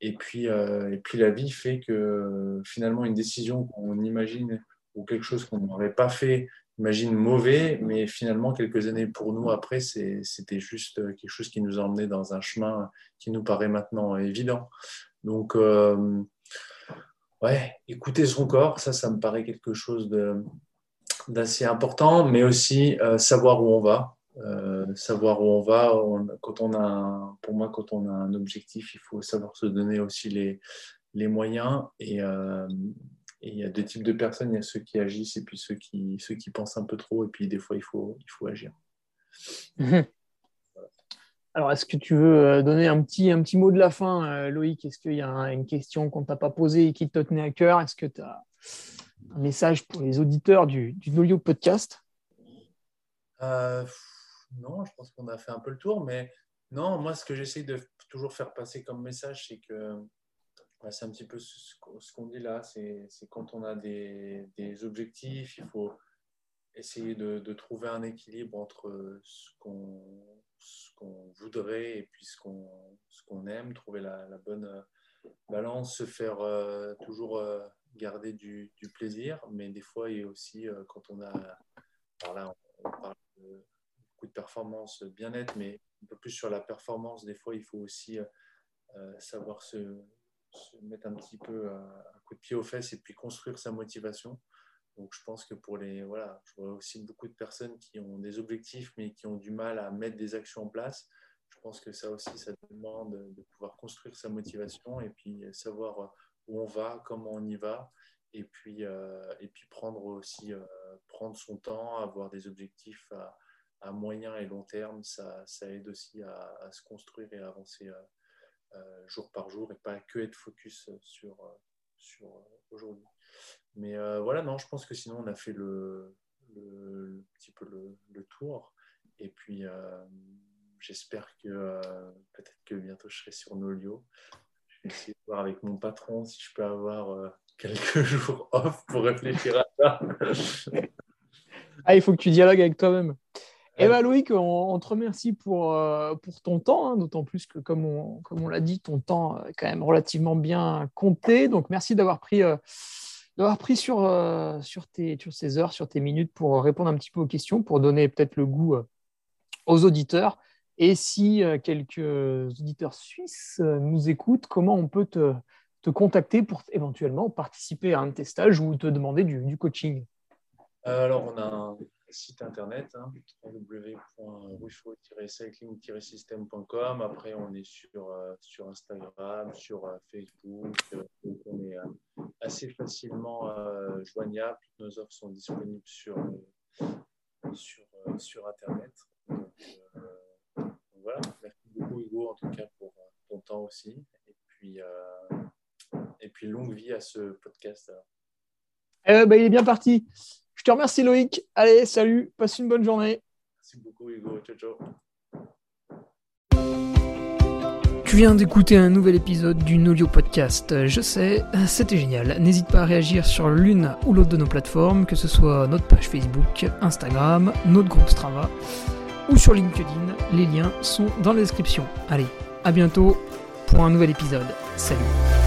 et puis euh, et puis la vie fait que finalement une décision qu'on imagine ou quelque chose qu'on n'aurait pas fait imagine mauvais, mais finalement, quelques années pour nous après, c'était juste quelque chose qui nous a emmenés dans un chemin qui nous paraît maintenant évident. Donc, euh, ouais, écouter son corps, ça, ça me paraît quelque chose d'assez important, mais aussi euh, savoir où on va. Euh, savoir où on va, quand on a pour moi, quand on a un objectif, il faut savoir se donner aussi les, les moyens. Et, il y a deux types de personnes, il y a ceux qui agissent et puis ceux qui, ceux qui pensent un peu trop, et puis des fois, il faut, il faut agir. Mhm. Alors, est-ce que tu veux euh, donner un petit, un petit mot de la fin, euh, Loïc? Est-ce qu'il y a une question qu'on ne t'a pas posée et qui te tenait à cœur? Est-ce que tu as un message pour les auditeurs du, du Nolio Podcast? Euh, Non, je pense qu'on a fait un peu le tour, mais non, moi, ce que j'essaie de toujours faire passer comme message, c'est que c'est un petit peu ce qu'on dit là, c'est quand on a des, des, objectifs, il faut essayer de, de trouver un équilibre entre ce qu'on voudrait et puis ce qu'on aime, trouver la, bonne euh, balance, se faire euh, toujours euh, garder du, plaisir, mais des fois, il y a aussi quand on a, par là, on parle beaucoup de performance, bien-être, mais un peu plus sur la performance. Des fois, il faut aussi savoir se, mettre un petit peu un coup de pied aux fesses et puis construire sa motivation. Donc, je pense que pour les. Voilà, je vois aussi beaucoup de personnes qui ont des objectifs, mais qui ont du mal à mettre des actions en place. Je pense que ça aussi, ça demande de pouvoir construire sa motivation et puis savoir où on va, comment on y va, et puis, euh, et puis prendre aussi euh, prendre son temps, avoir des objectifs à, moyen et long terme, ça, ça aide aussi à, à, se construire et à avancer euh, jour par jour et pas que être focus sur, sur aujourd'hui. Mais voilà, non, je pense que sinon on a fait le, petit peu le, tour. Et puis j'espère que peut-être que bientôt je serai sur Nolio essayer de voir avec mon patron si je peux avoir euh, quelques jours off pour réfléchir à ça. ah, il faut que tu dialogues avec toi-même. Eh bien, Loïc, on, te remercie pour, euh, pour ton temps, hein, d'autant plus que, comme on, comme on l'a dit, ton temps est quand même relativement bien compté. Donc, merci d'avoir pris, euh, d'avoir pris sur, sur, tes, sur ces heures, sur tes minutes pour répondre un petit peu aux questions, pour donner peut-être le goût aux auditeurs. Et si euh, quelques auditeurs suisses euh, nous écoutent, comment on peut te, contacter pour éventuellement participer à un de tes stages ou te demander du, coaching? Euh, Alors, on a un site internet, hein, cycling-system.com. Après, on est sur, sur Instagram, sur Facebook. on est assez facilement joignable. Nos offres sont disponibles sur, sur, sur Internet voilà, merci beaucoup Hugo en tout cas pour euh, ton temps aussi. Et puis, euh, et puis longue vie à ce podcast. Eh ben, il est bien parti. Je te remercie Loïc. Allez, salut, passe une bonne journée. Merci beaucoup Hugo. Ciao, ciao. Tu viens d'écouter un nouvel épisode du Nolio Podcast. Je sais, c'était génial. N'hésite pas à réagir sur l'une ou l'autre de nos plateformes, que ce soit notre page Facebook, Instagram, notre groupe Strava ou sur LinkedIn. Les liens sont dans la description. Allez, à bientôt pour un nouvel épisode. Salut